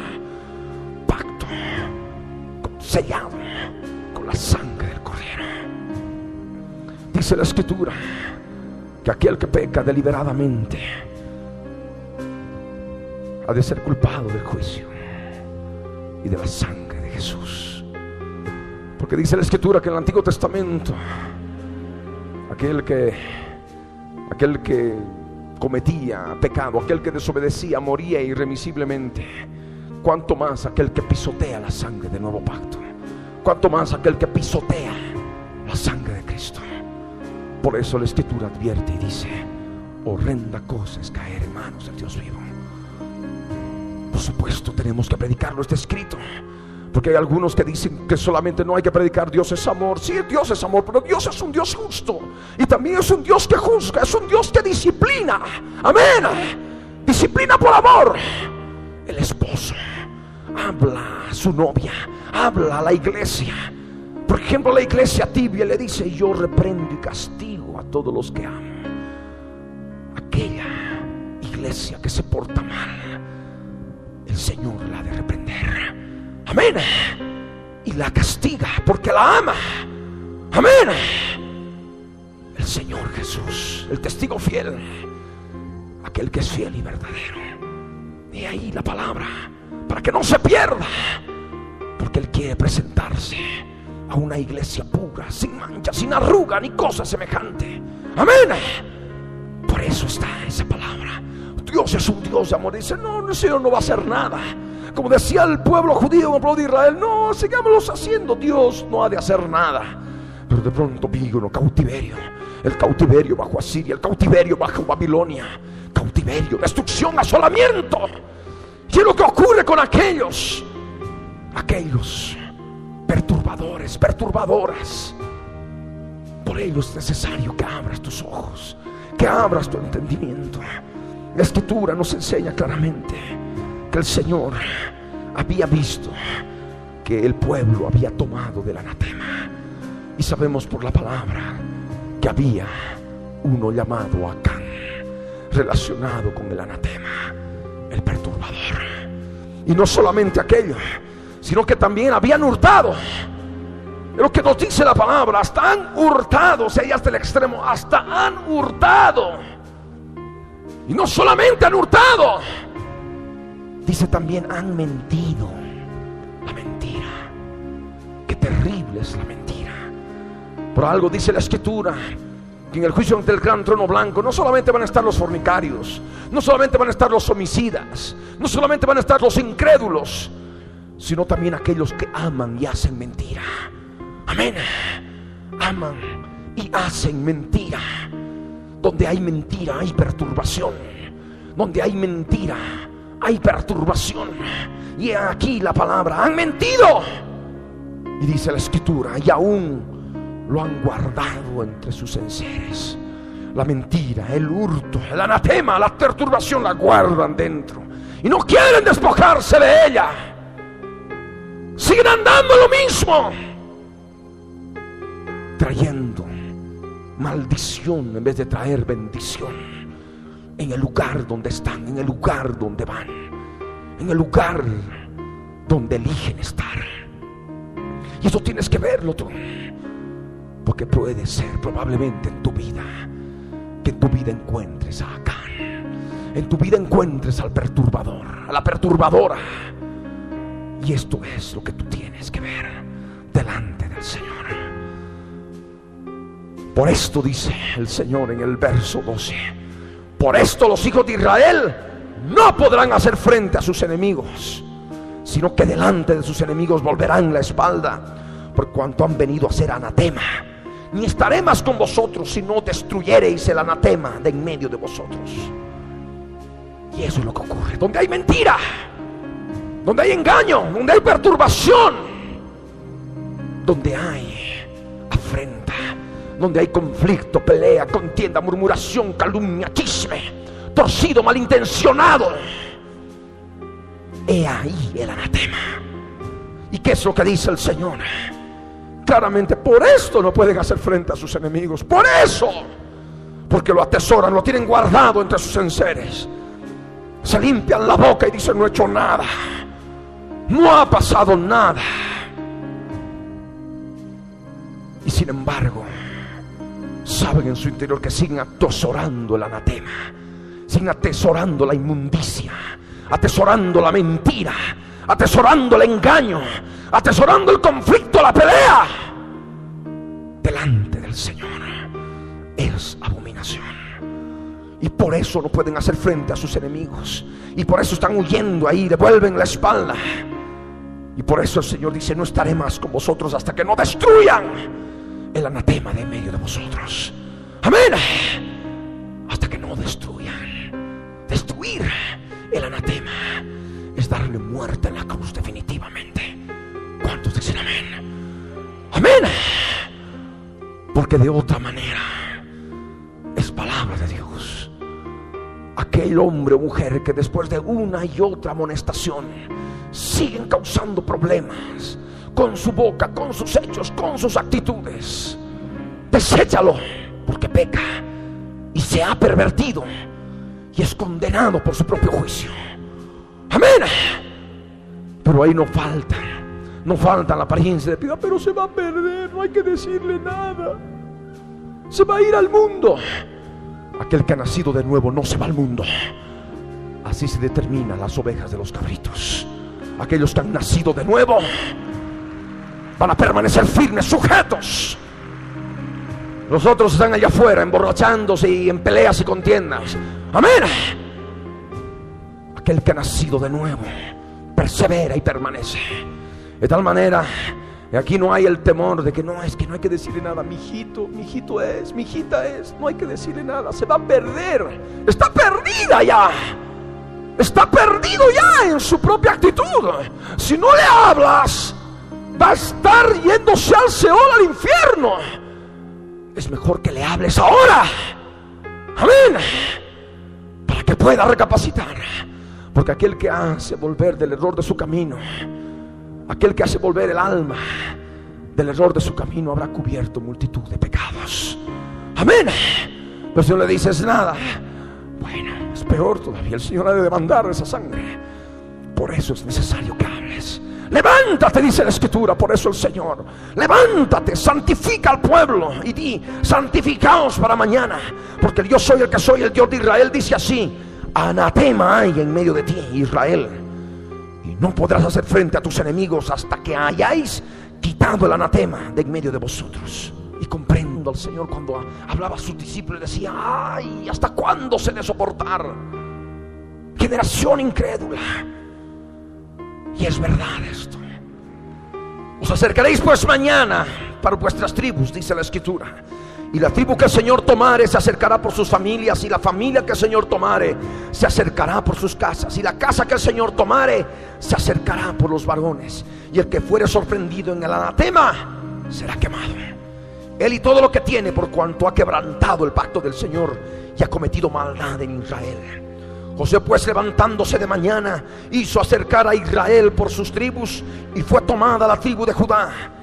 Pacto sellado con la sangre del cordero. Dice la escritura que aquel que peca deliberadamente ha de ser culpado del juicio y de la sangre de Jesús. Porque dice la escritura que en el Antiguo Testamento aquel que aquel que cometía pecado, aquel que desobedecía, moría irremisiblemente. Cuanto más aquel que pisotea la sangre del nuevo pacto. Cuanto más aquel que pisotea la sangre. Por eso la escritura advierte y dice, horrenda cosa es caer en manos del Dios vivo. Por supuesto tenemos que predicarlo, está escrito. Porque hay algunos que dicen que solamente no hay que predicar Dios es amor. Sí, Dios es amor, pero Dios es un Dios justo. Y también es un Dios que juzga, es un Dios que disciplina. Amén. Disciplina por amor. El esposo habla a su novia, habla a la iglesia. Por ejemplo, la iglesia tibia le dice, yo reprendo y castigo todos los que amo. Aquella iglesia que se porta mal, el Señor la ha de reprender. Amén. Y la castiga porque la ama. Amén. El Señor Jesús, el testigo fiel, aquel que es fiel y verdadero. Y ahí la palabra, para que no se pierda, porque Él quiere presentarse a una iglesia pura, sin mancha, sin arruga, ni cosa semejante. Amén. Por eso está esa palabra. Dios es un Dios de amor. Dice, no, no, Señor no va a hacer nada como decía el pueblo judío, el pueblo de Israel, no, sigámoslos haciendo, Dios no ha de hacer nada. Pero de pronto vino cautiverio, el cautiverio bajo Asiria, el cautiverio bajo Babilonia, cautiverio, destrucción, asolamiento. ¿Qué es lo que ocurre con aquellos? Aquellos perturbadores, perturbadoras. Por ello es necesario que abras tus ojos, que abras tu entendimiento. La escritura nos enseña claramente que el Señor había visto que el pueblo había tomado del anatema. Y sabemos por la palabra que había uno llamado Acán, relacionado con el anatema, el perturbador. Y no solamente aquello, sino que también habían hurtado. Es lo que nos dice la palabra, hasta han hurtado, si hasta el extremo, hasta han hurtado. Y no solamente han hurtado, Dice también, han mentido. La mentira. Qué terrible es la mentira. Por algo dice la escritura en el juicio ante el gran trono blanco no solamente van a estar los fornicarios, no solamente van a estar los homicidas, no solamente van a estar los incrédulos, sino también aquellos que aman y hacen mentira. Amén. Aman y hacen mentira. Donde hay mentira hay perturbación. Donde hay mentira hay perturbación. Y aquí la palabra, han mentido. Y dice la escritura, y aún lo han guardado entre sus enseres. la mentira, el hurto, el anatema, la perturbación la guardan dentro y no quieren despojarse de ella. Siguen andando lo mismo, trayendo maldición en vez de traer bendición en el lugar donde están, en el lugar donde van, en el lugar donde eligen estar. Y eso tienes que verlo tú, porque puede ser probablemente en tu vida que en tu vida encuentres a Acán, en tu vida encuentres al perturbador, a la perturbadora. Y esto es lo que tú tienes que ver delante del Señor. Por esto dice el Señor en el verso 12. Por esto los hijos de Israel no podrán hacer frente a sus enemigos, sino que delante de sus enemigos volverán la espalda, por cuanto han venido a ser anatema. Ni estaré más con vosotros si no destruyereis el anatema de en medio de vosotros. Y eso es lo que ocurre. Donde hay mentira, donde hay engaño, donde hay perturbación, donde hay afrenta donde hay conflicto, pelea, contienda, murmuración, calumnia, chisme, torcido, malintencionado. He ahí el anatema. ¿Y qué es lo que dice el Señor? Claramente, por esto no pueden hacer frente a sus enemigos. Por eso. Porque lo atesoran, lo tienen guardado entre sus enseres. Se limpian la boca y dicen, no he hecho nada. No ha pasado nada. Y sin embargo, saben en su interior que siguen atesorando el anatema, siguen atesorando la inmundicia, atesorando la mentira, atesorando el engaño, atesorando el conflicto, la pelea. Delante del Señor es abominación. Y por eso no pueden hacer frente a sus enemigos. Y por eso están huyendo ahí, devuelven la espalda. Y por eso el Señor dice, no estaré más con vosotros hasta que no destruyan el anatema de medio de vosotros. Amén. Hasta que no destruyan. Destruir el anatema es darle muerte en la cruz definitivamente. ¿Cuántos dicen amén? Amén. Porque de otra manera es palabra de Dios. Aquel hombre o mujer que después de una y otra amonestación siguen causando problemas con su boca, con sus hechos, con sus actitudes. Deséchalo porque peca y se ha pervertido y es condenado por su propio juicio. Amén. Pero ahí no falta, no falta la apariencia de piedad, pero se va a perder, no hay que decirle nada. Se va a ir al mundo. Aquel que ha nacido de nuevo no se va al mundo. Así se determinan las ovejas de los cabritos. Aquellos que han nacido de nuevo van a permanecer firmes, sujetos. Los otros están allá afuera emborrachándose y en peleas y contiendas. Amén. Aquel que ha nacido de nuevo persevera y permanece. De tal manera aquí no hay el temor de que no es que no hay que decirle nada. Mi hijito, mi hijito es, mi hijita es. No hay que decirle nada. Se va a perder. Está perdida ya. Está perdido ya en su propia actitud. Si no le hablas, va a estar yéndose al Seol, al infierno. Es mejor que le hables ahora. Amén. Para que pueda recapacitar. Porque aquel que hace volver del error de su camino, aquel que hace volver el alma del error de su camino, habrá cubierto multitud de pecados. Amén. Pero si no le dices nada, bueno, es peor todavía. El Señor ha de demandar esa sangre. Por eso es necesario que hables. Levántate, dice la escritura, por eso el Señor. Levántate, santifica al pueblo y di, santificaos para mañana. Porque yo soy el que soy, el Dios de Israel, dice así, anatema hay en medio de ti, Israel. No podrás hacer frente a tus enemigos hasta que hayáis quitado el anatema de en medio de vosotros. Y comprendo al Señor cuando hablaba a sus discípulos y decía, ay, ¿hasta cuándo se de soportar? Generación incrédula y es verdad esto. Os acercaréis pues mañana para vuestras tribus, dice la escritura. Y la tribu que el Señor tomare se acercará por sus familias. Y la familia que el Señor tomare se acercará por sus casas. Y la casa que el Señor tomare se acercará por los varones. Y el que fuere sorprendido en el anatema será quemado. él y todo lo que tiene por cuanto ha quebrantado el pacto del Señor y ha cometido maldad en Israel. José pues levantándose de mañana hizo acercar a Israel por sus tribus y fue tomada la tribu de Judá.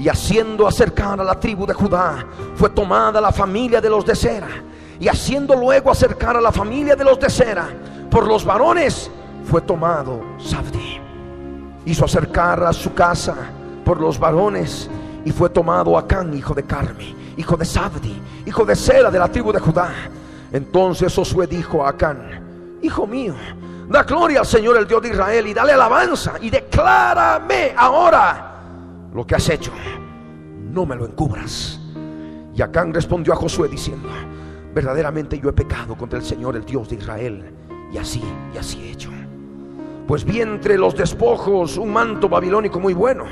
Y haciendo acercar a la tribu de Judá fue tomada la familia de los de Sera. Y haciendo luego acercar a la familia de los de Sera por los varones fue tomado Sabdi. Hizo acercar a su casa por los varones y fue tomado Acán, hijo de Carmi, hijo de Sabdi, hijo de Sera de la tribu de Judá. Entonces Josué dijo a Acán, hijo mío, da gloria al Señor el Dios de Israel y dale alabanza y declárame ahora lo que has hecho. No me lo encubras. Y Acán respondió a Josué diciendo, verdaderamente yo he pecado contra el Señor el Dios de Israel y así, y así he hecho. Pues vi entre los despojos un manto babilónico muy bueno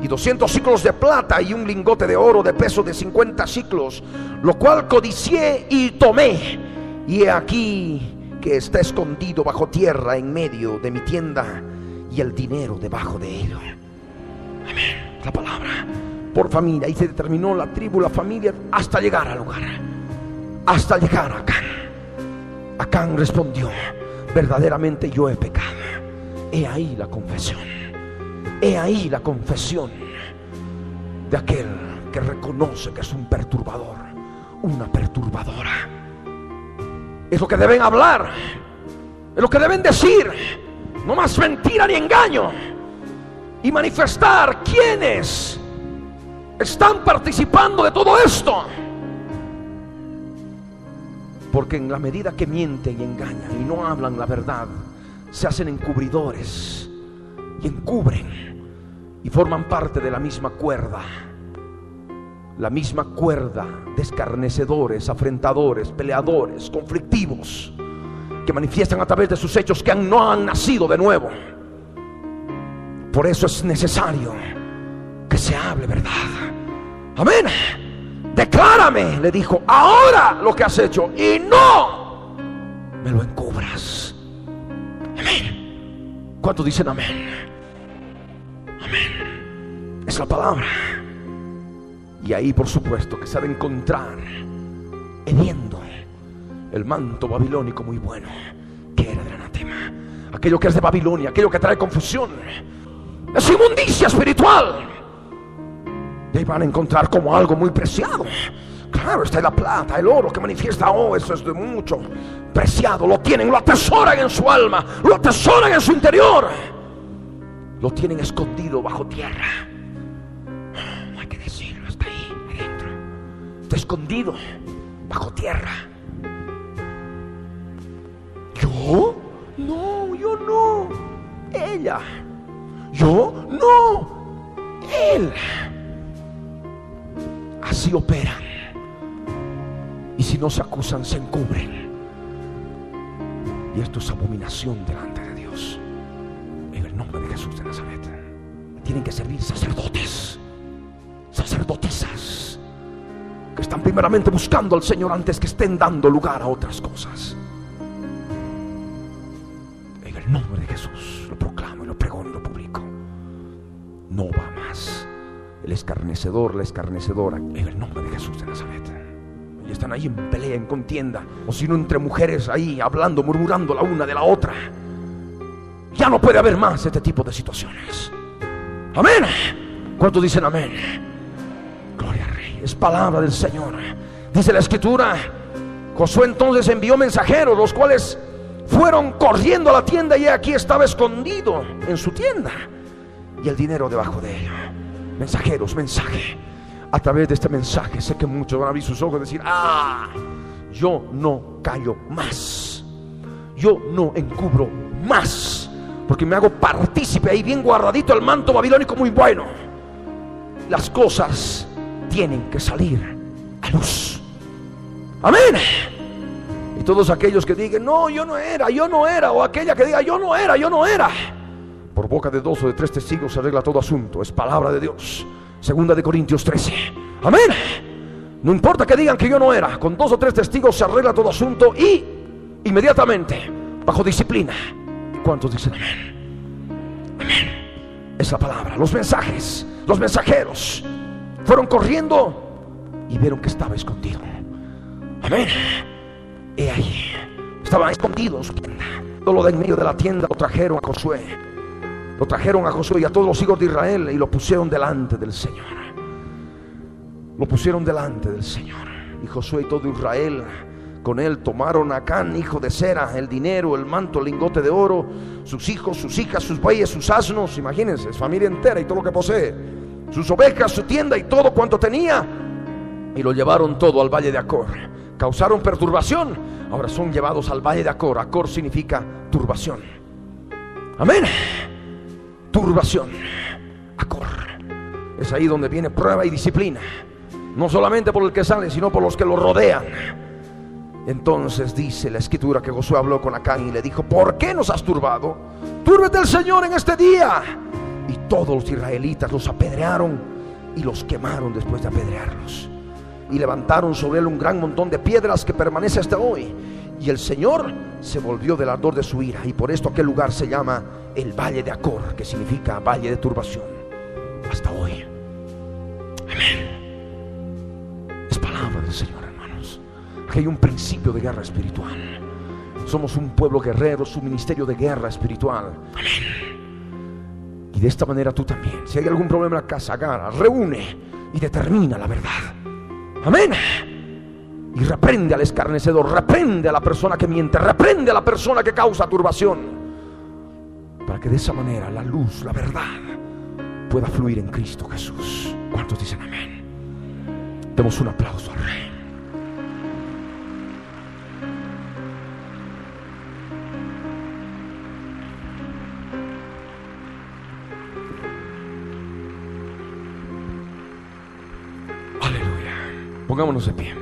y 200 ciclos de plata y un lingote de oro de peso de 50 ciclos, lo cual codicié y tomé. Y he aquí que está escondido bajo tierra en medio de mi tienda y el dinero debajo de ello. La palabra por familia. Y se determinó la tribu, la familia, hasta llegar al lugar. Hasta llegar a Acán. Acán respondió, verdaderamente yo he pecado. He ahí la confesión. He ahí la confesión de aquel que reconoce que es un perturbador, una perturbadora. Es lo que deben hablar, es lo que deben decir, no más mentira ni engaño. Y manifestar quiénes están participando de todo esto. Porque en la medida que mienten y engañan y no hablan la verdad, se hacen encubridores y encubren y forman parte de la misma cuerda. La misma cuerda de escarnecedores, afrentadores, peleadores, conflictivos, que manifiestan a través de sus hechos que no han nacido de nuevo. Por eso es necesario que se hable verdad. Amén. Declárame, le dijo, ahora lo que has hecho y no me lo encubras. Amén. ¿Cuántos dicen amén? Es la palabra. Y ahí por supuesto que se ha de encontrar hediendo el manto babilónico muy bueno que era del anatema. Aquello que es de Babilonia, aquello que trae confusión. Es inmundicia espiritual. Y ahí van a encontrar como algo muy preciado. Claro, está la plata, el oro que manifiesta, oh, eso es de mucho preciado. Lo tienen, lo atesoran en su alma, lo atesoran en su interior lo tienen escondido bajo tierra. No hay que decirlo, está ahí, adentro. Está escondido bajo tierra. ¿Yo? No, yo no. Ella. Yo no. Él. Así operan. Y si no se acusan, se encubren. Y esto es abominación delante de Dios de Jesús de Nazaret. Tienen que servir sacerdotes, sacerdotisas, que están primeramente buscando al Señor antes que estén dando lugar a otras cosas. En el nombre de Jesús lo proclamo y lo pregono. No va más. El escarnecedor, la escarnecedora, en el nombre de Jesús de Nazaret. Y están ahí en pelea, en contienda, o si no entre mujeres ahí hablando, murmurando la una de la otra ya no puede haber más este tipo de situaciones. Amén. ¿Cuántos dicen amén? Gloria al Rey. Es palabra del Señor. Dice la escritura. Josué entonces envió mensajeros, los cuales fueron corriendo a la tienda y aquí estaba escondido en su tienda y el dinero debajo de ello. Mensajeros, mensaje. A través de este mensaje sé que muchos van a abrir sus ojos y decir, ah, yo no callo más. Yo no encubro más porque me hago partícipe ahí bien guardadito el manto babilónico muy bueno. Las cosas tienen que salir a luz. Amén. Y todos aquellos que digan, no, yo no era, yo no era, o aquella que diga, yo no era, yo no era. Por boca de dos o de tres testigos se arregla todo asunto. Es palabra de Dios. Segunda de Corintios 13. Amén. No importa que digan que yo no era. Con dos o tres testigos se arregla todo asunto y inmediatamente, bajo disciplina, ¿Cuántos dicen amén? Amén. Es la palabra. Los mensajes, los mensajeros fueron corriendo y vieron que estaba escondido. Amén. He ahí. Estaba escondido en su tienda. Todo de en medio de la tienda lo trajeron a Josué. Lo trajeron a Josué y a todos los hijos de Israel y lo pusieron delante del Señor. Lo pusieron delante del Señor. Y Josué y todo Israel con él tomaron a Can, hijo de Sera, el dinero, el manto, el lingote de oro, sus hijos, sus hijas, sus bueyes, sus asnos, imagínense, es familia entera y todo lo que posee, sus ovejas, su tienda y todo cuanto tenía, y lo llevaron todo al valle de Acor. Causaron perturbación, ahora son llevados al valle de Acor. Acor significa turbación. Amén. Turbación. Acor. Es ahí donde viene prueba y disciplina. No solamente por el que sale, sino por los que lo rodean. Entonces dice la escritura que Josué habló con Acán y le dijo, ¿por qué nos has turbado? Túrbete el Señor en este día. Y todos los israelitas los apedrearon y los quemaron después de apedrearlos. Y levantaron sobre él un gran montón de piedras que permanece hasta hoy. Y el Señor se volvió del ardor de su ira. Y por esto aquel lugar se llama el Valle de Acor, que significa Valle de Turbación. Hasta hoy. Amén. Es palabra del Señor, hermanos. Aquí hay un principio de guerra espiritual. Somos un pueblo guerrero, su ministerio de guerra espiritual. Amén. Y de esta manera tú también. Si hay algún problema en la casa, agarra, reúne y determina la verdad. Amén. Y reprende al escarnecedor, reprende a la persona que miente, reprende a la persona que causa turbación. Para que de esa manera la luz, la verdad, pueda fluir en Cristo Jesús. ¿Cuántos dicen amén? Demos un aplauso al Rey. Aleluya. Pongámonos de pie.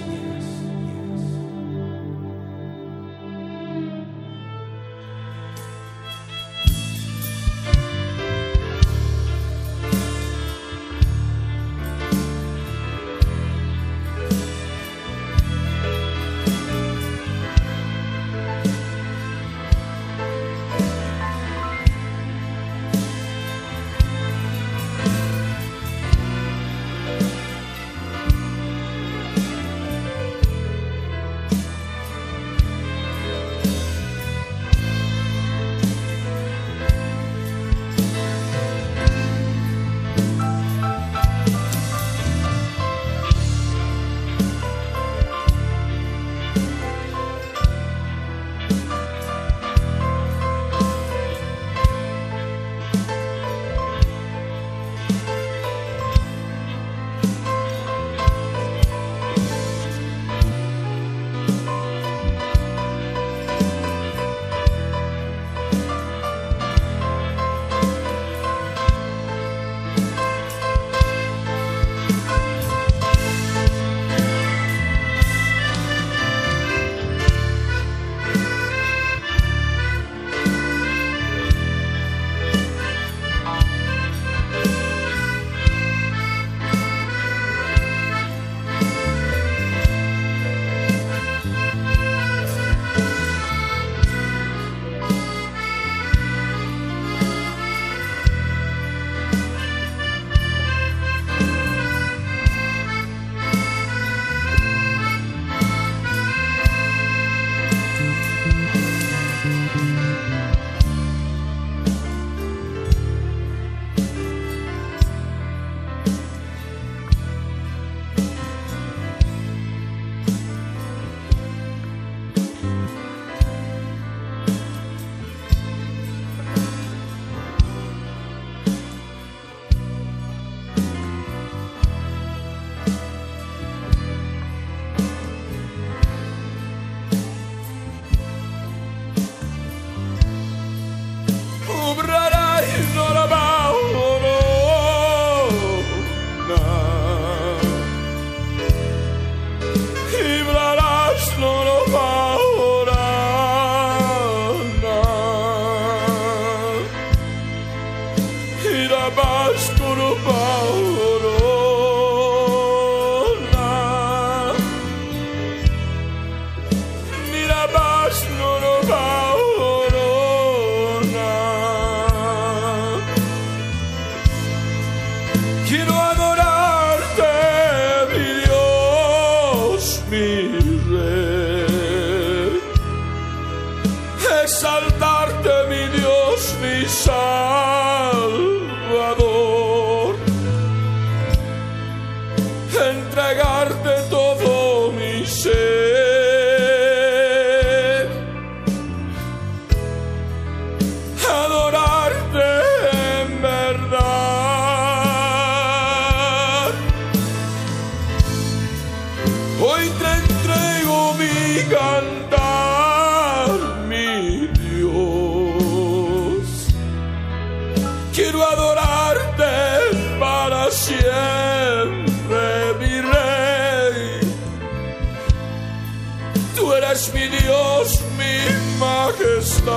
Dios mi majestad.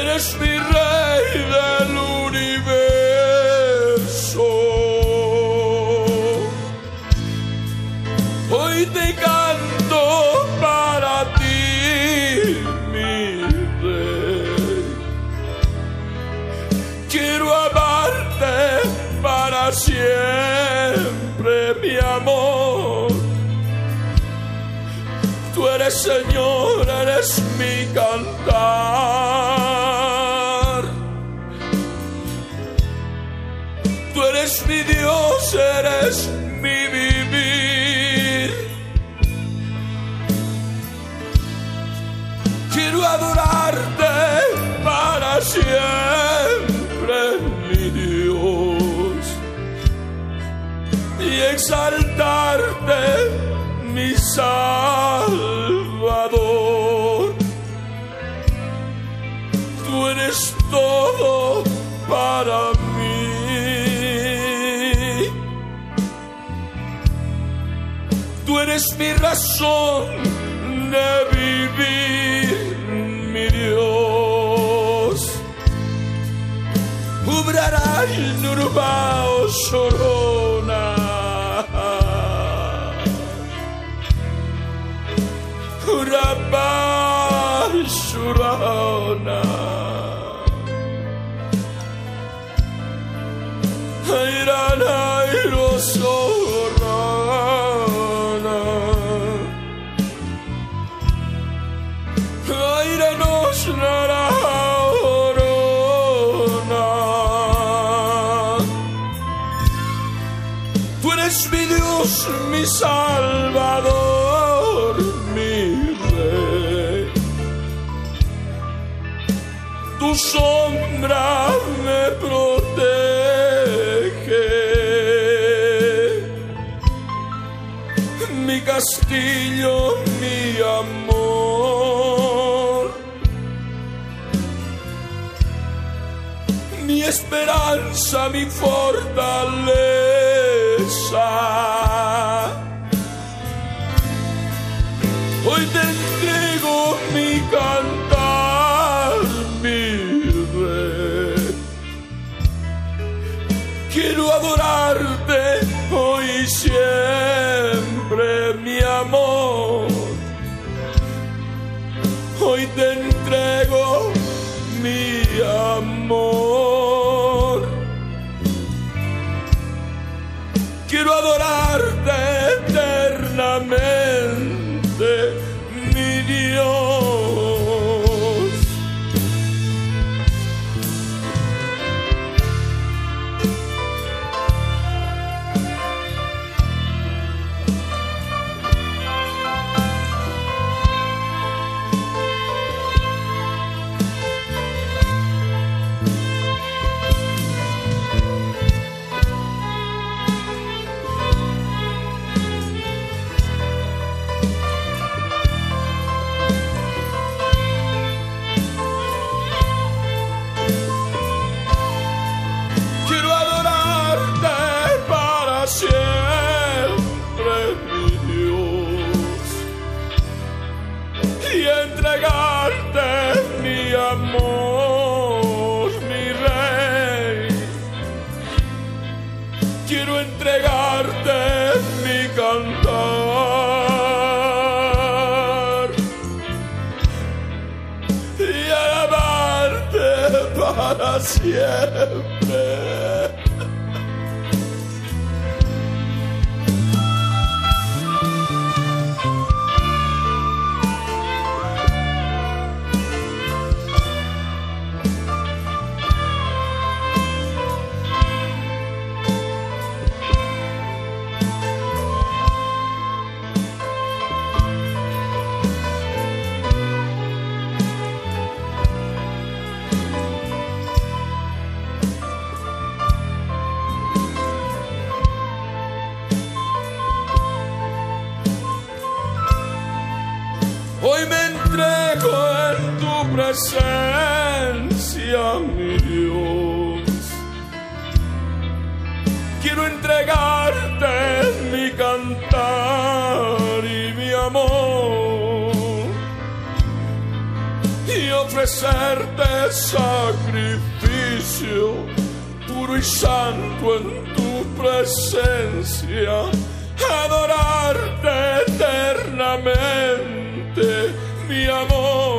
Eres mi Señor, eres mi cantar. Tú eres mi Dios, eres mi vivir. Quiero adorarte para siempre, mi Dios, y exaltarte, mi sal. Todo para mí. Tú eres mi razón de vivir, mi Dios. Ubrará el nurbao sorona. Urabá surona. Mi Salvador, mi Rey. Tu sombra me protege. Castillo, mi amor. Mi esperanza, mi fortaleza. Puro santo en tu presencia, adorarte eternamente, mi amor.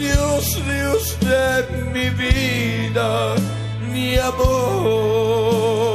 Dios, de mi vida, mi amor.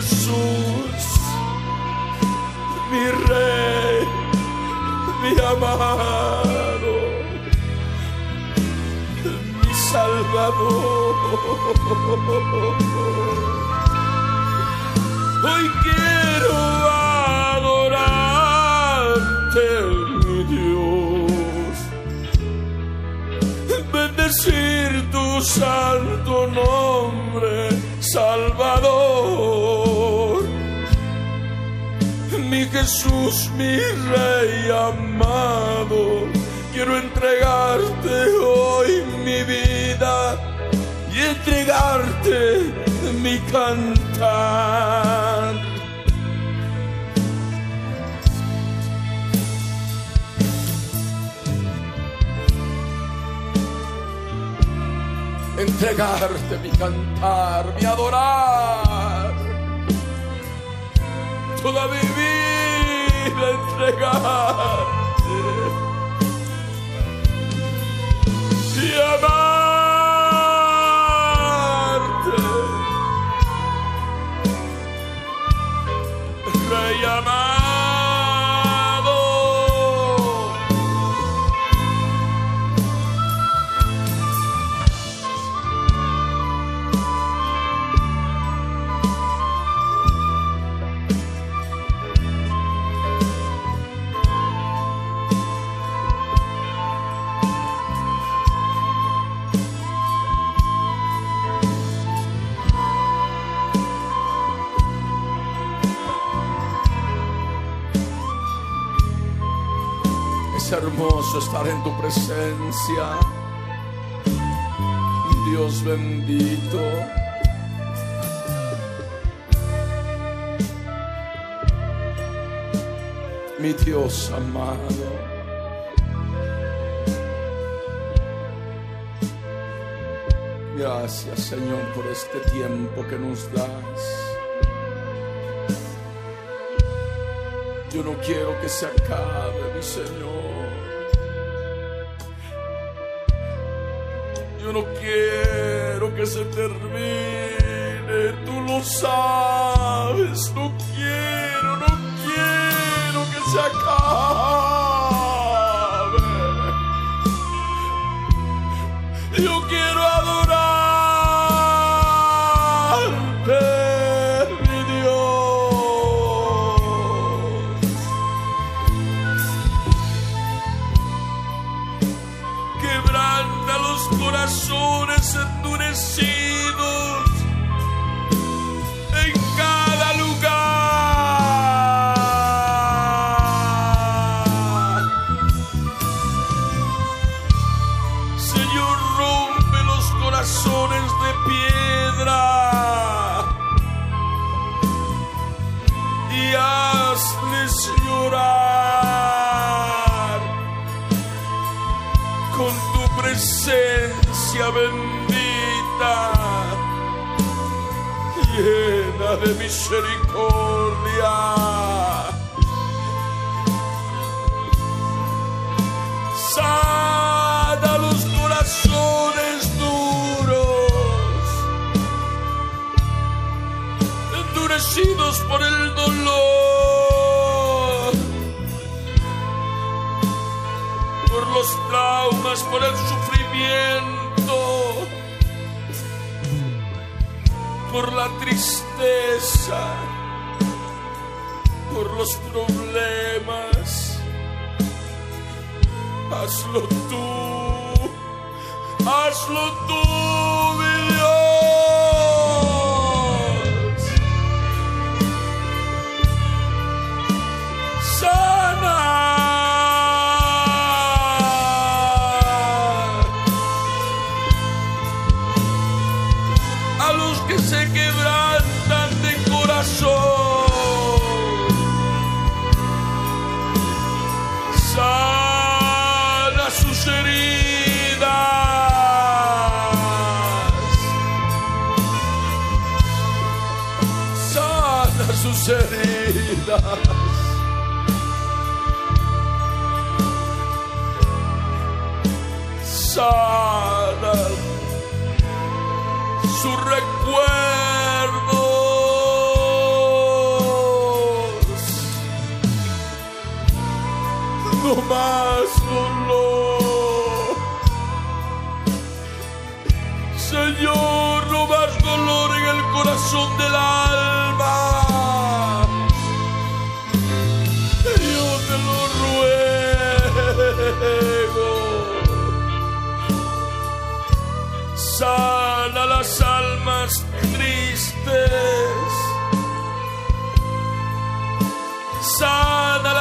Jesús, mi Rey, mi amado, mi Salvador. Hoy quiero adorarte, mi Dios, bendecir tu santo nombre, Salvador. Jesús, mi Rey amado, quiero entregarte hoy mi vida y entregarte mi cantar. Entregarte mi cantar, mi adorar. Toda mi vida entregarte. Y amarte. Rey amado. estar en tu presencia. Dios bendito. Mi Dios amado. Gracias Señor por este tiempo que nos das. Yo no quiero que se acabe, mi Señor. no quiero que se termine, tú lo sabes, no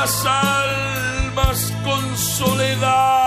las almas con soledad.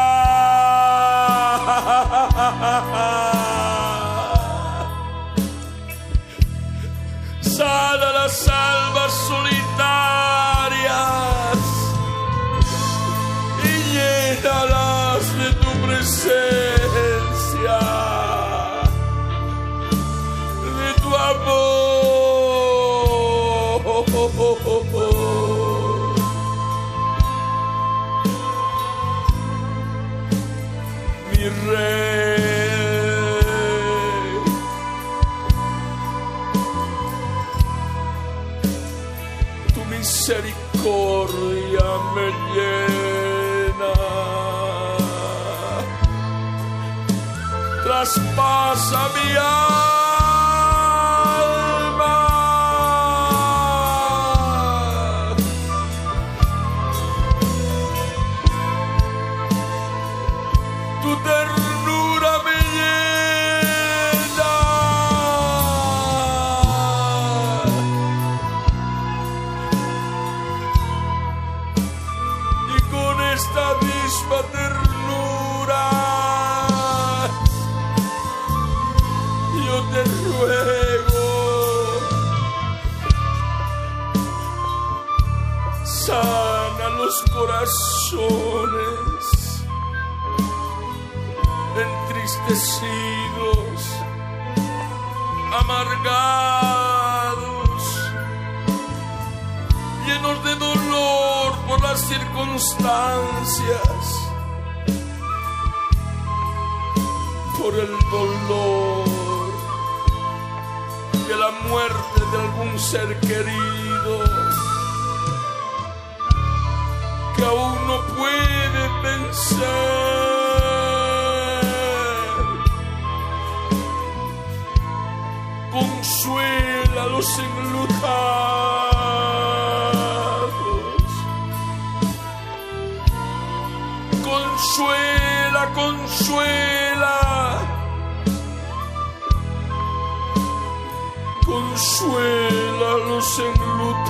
Las circunstancias, por el dolor de la muerte de algún ser querido que aún no puede vencer. Consuela los enlutados. Consuela, consuela. Consuela a los enlutados.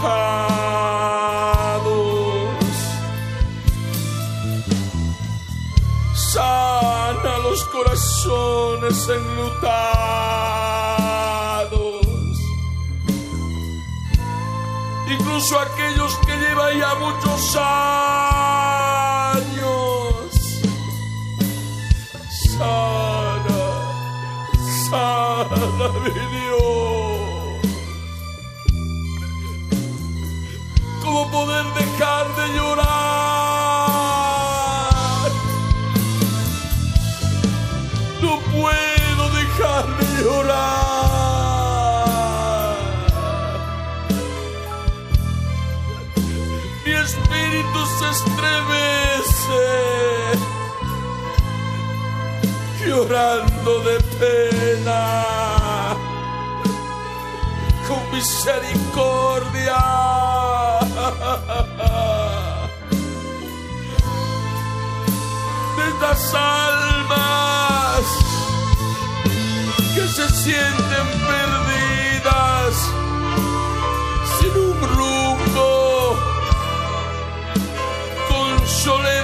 Sana los corazones enlutados. Incluso aquellos que llevan ya muchos años. Dejar de llorar? No puedo dejar de llorar. Mi espíritu se estremece, llorando de pena, con misericordia. Estas almas que se sienten perdidas sin un rumbo, con soledad,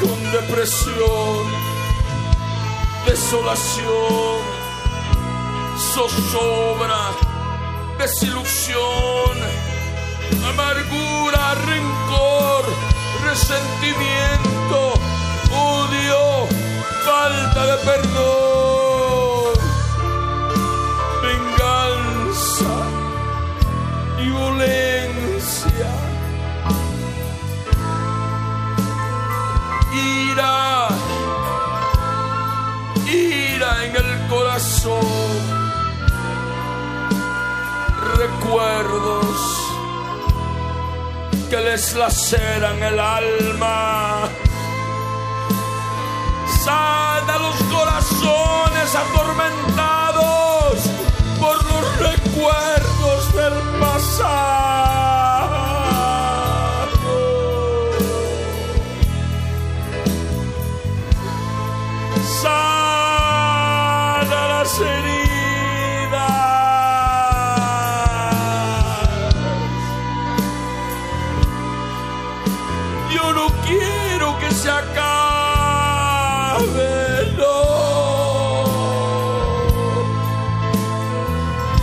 con depresión, desolación, zozobra, desilusión, amargura, rencor, resentimiento, odio, falta de perdón, venganza y violencia, ira, ira en el corazón, recuerdos que les laceran el alma. Sana los corazones atormentados por los recuerdos del pasado.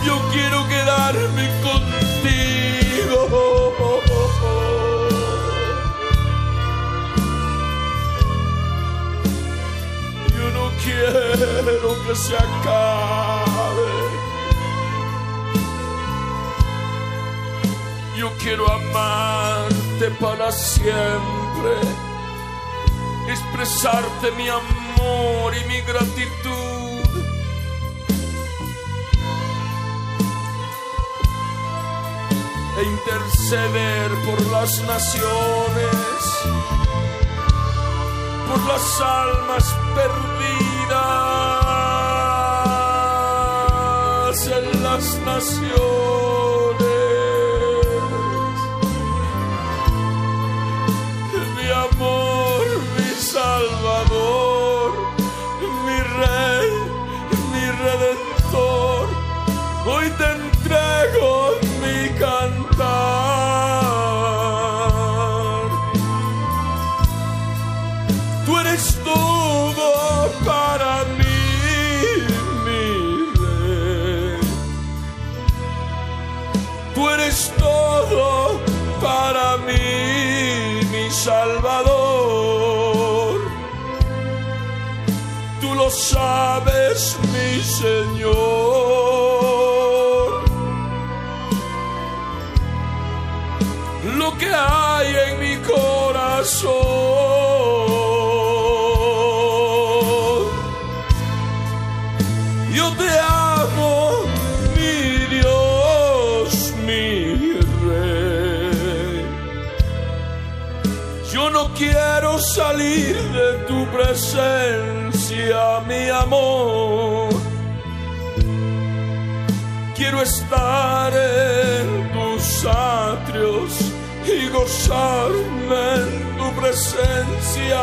Yo quiero quedarme contigo. Yo no quiero que se acabe. Yo quiero amarte para siempre, expresarte mi amor y mi gratitud. E interceder por las naciones, por las almas perdidas en las naciones. Señor. Lo que hay en mi corazón. Yo te amo, mi Dios, mi Rey. Yo no quiero salir de tu presencia, mi amor. Estar en tus atrios y gozarme en tu presencia,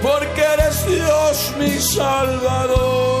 porque eres Dios mi Salvador.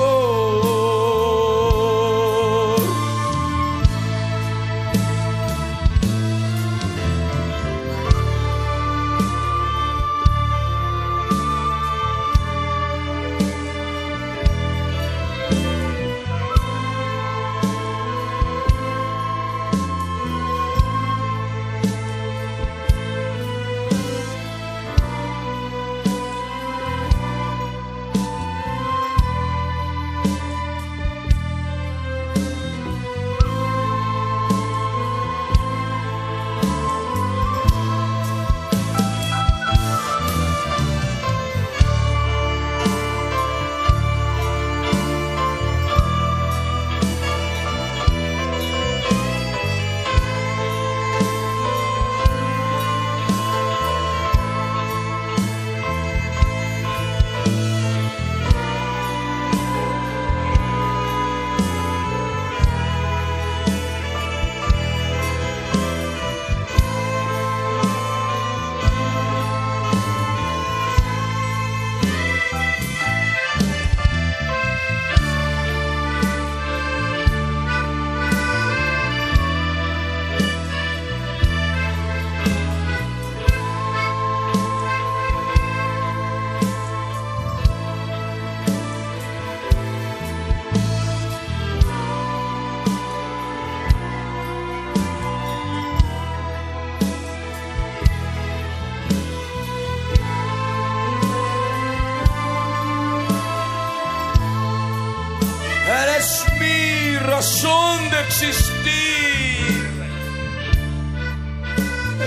Existir.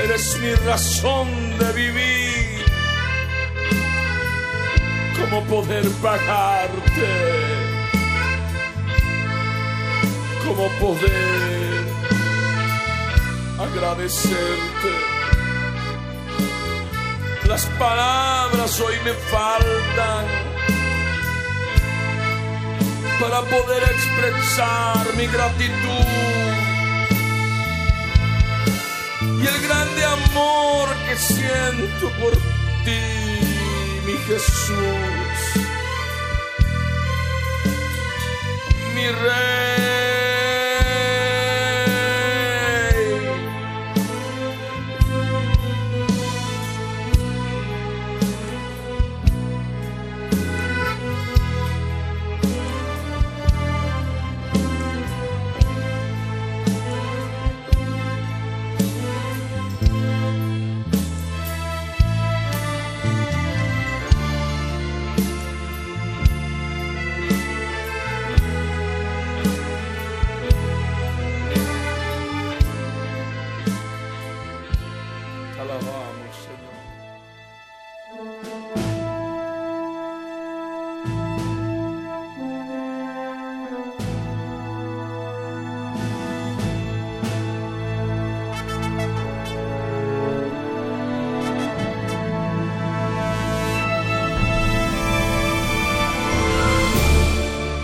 Eres mi razón de vivir. ¿Cómo poder pagarte? ¿Cómo poder agradecerte? Las palabras hoy me faltan para poder expresar mi gratitud y el grande amor que siento por ti, mi Jesús, mi Rey.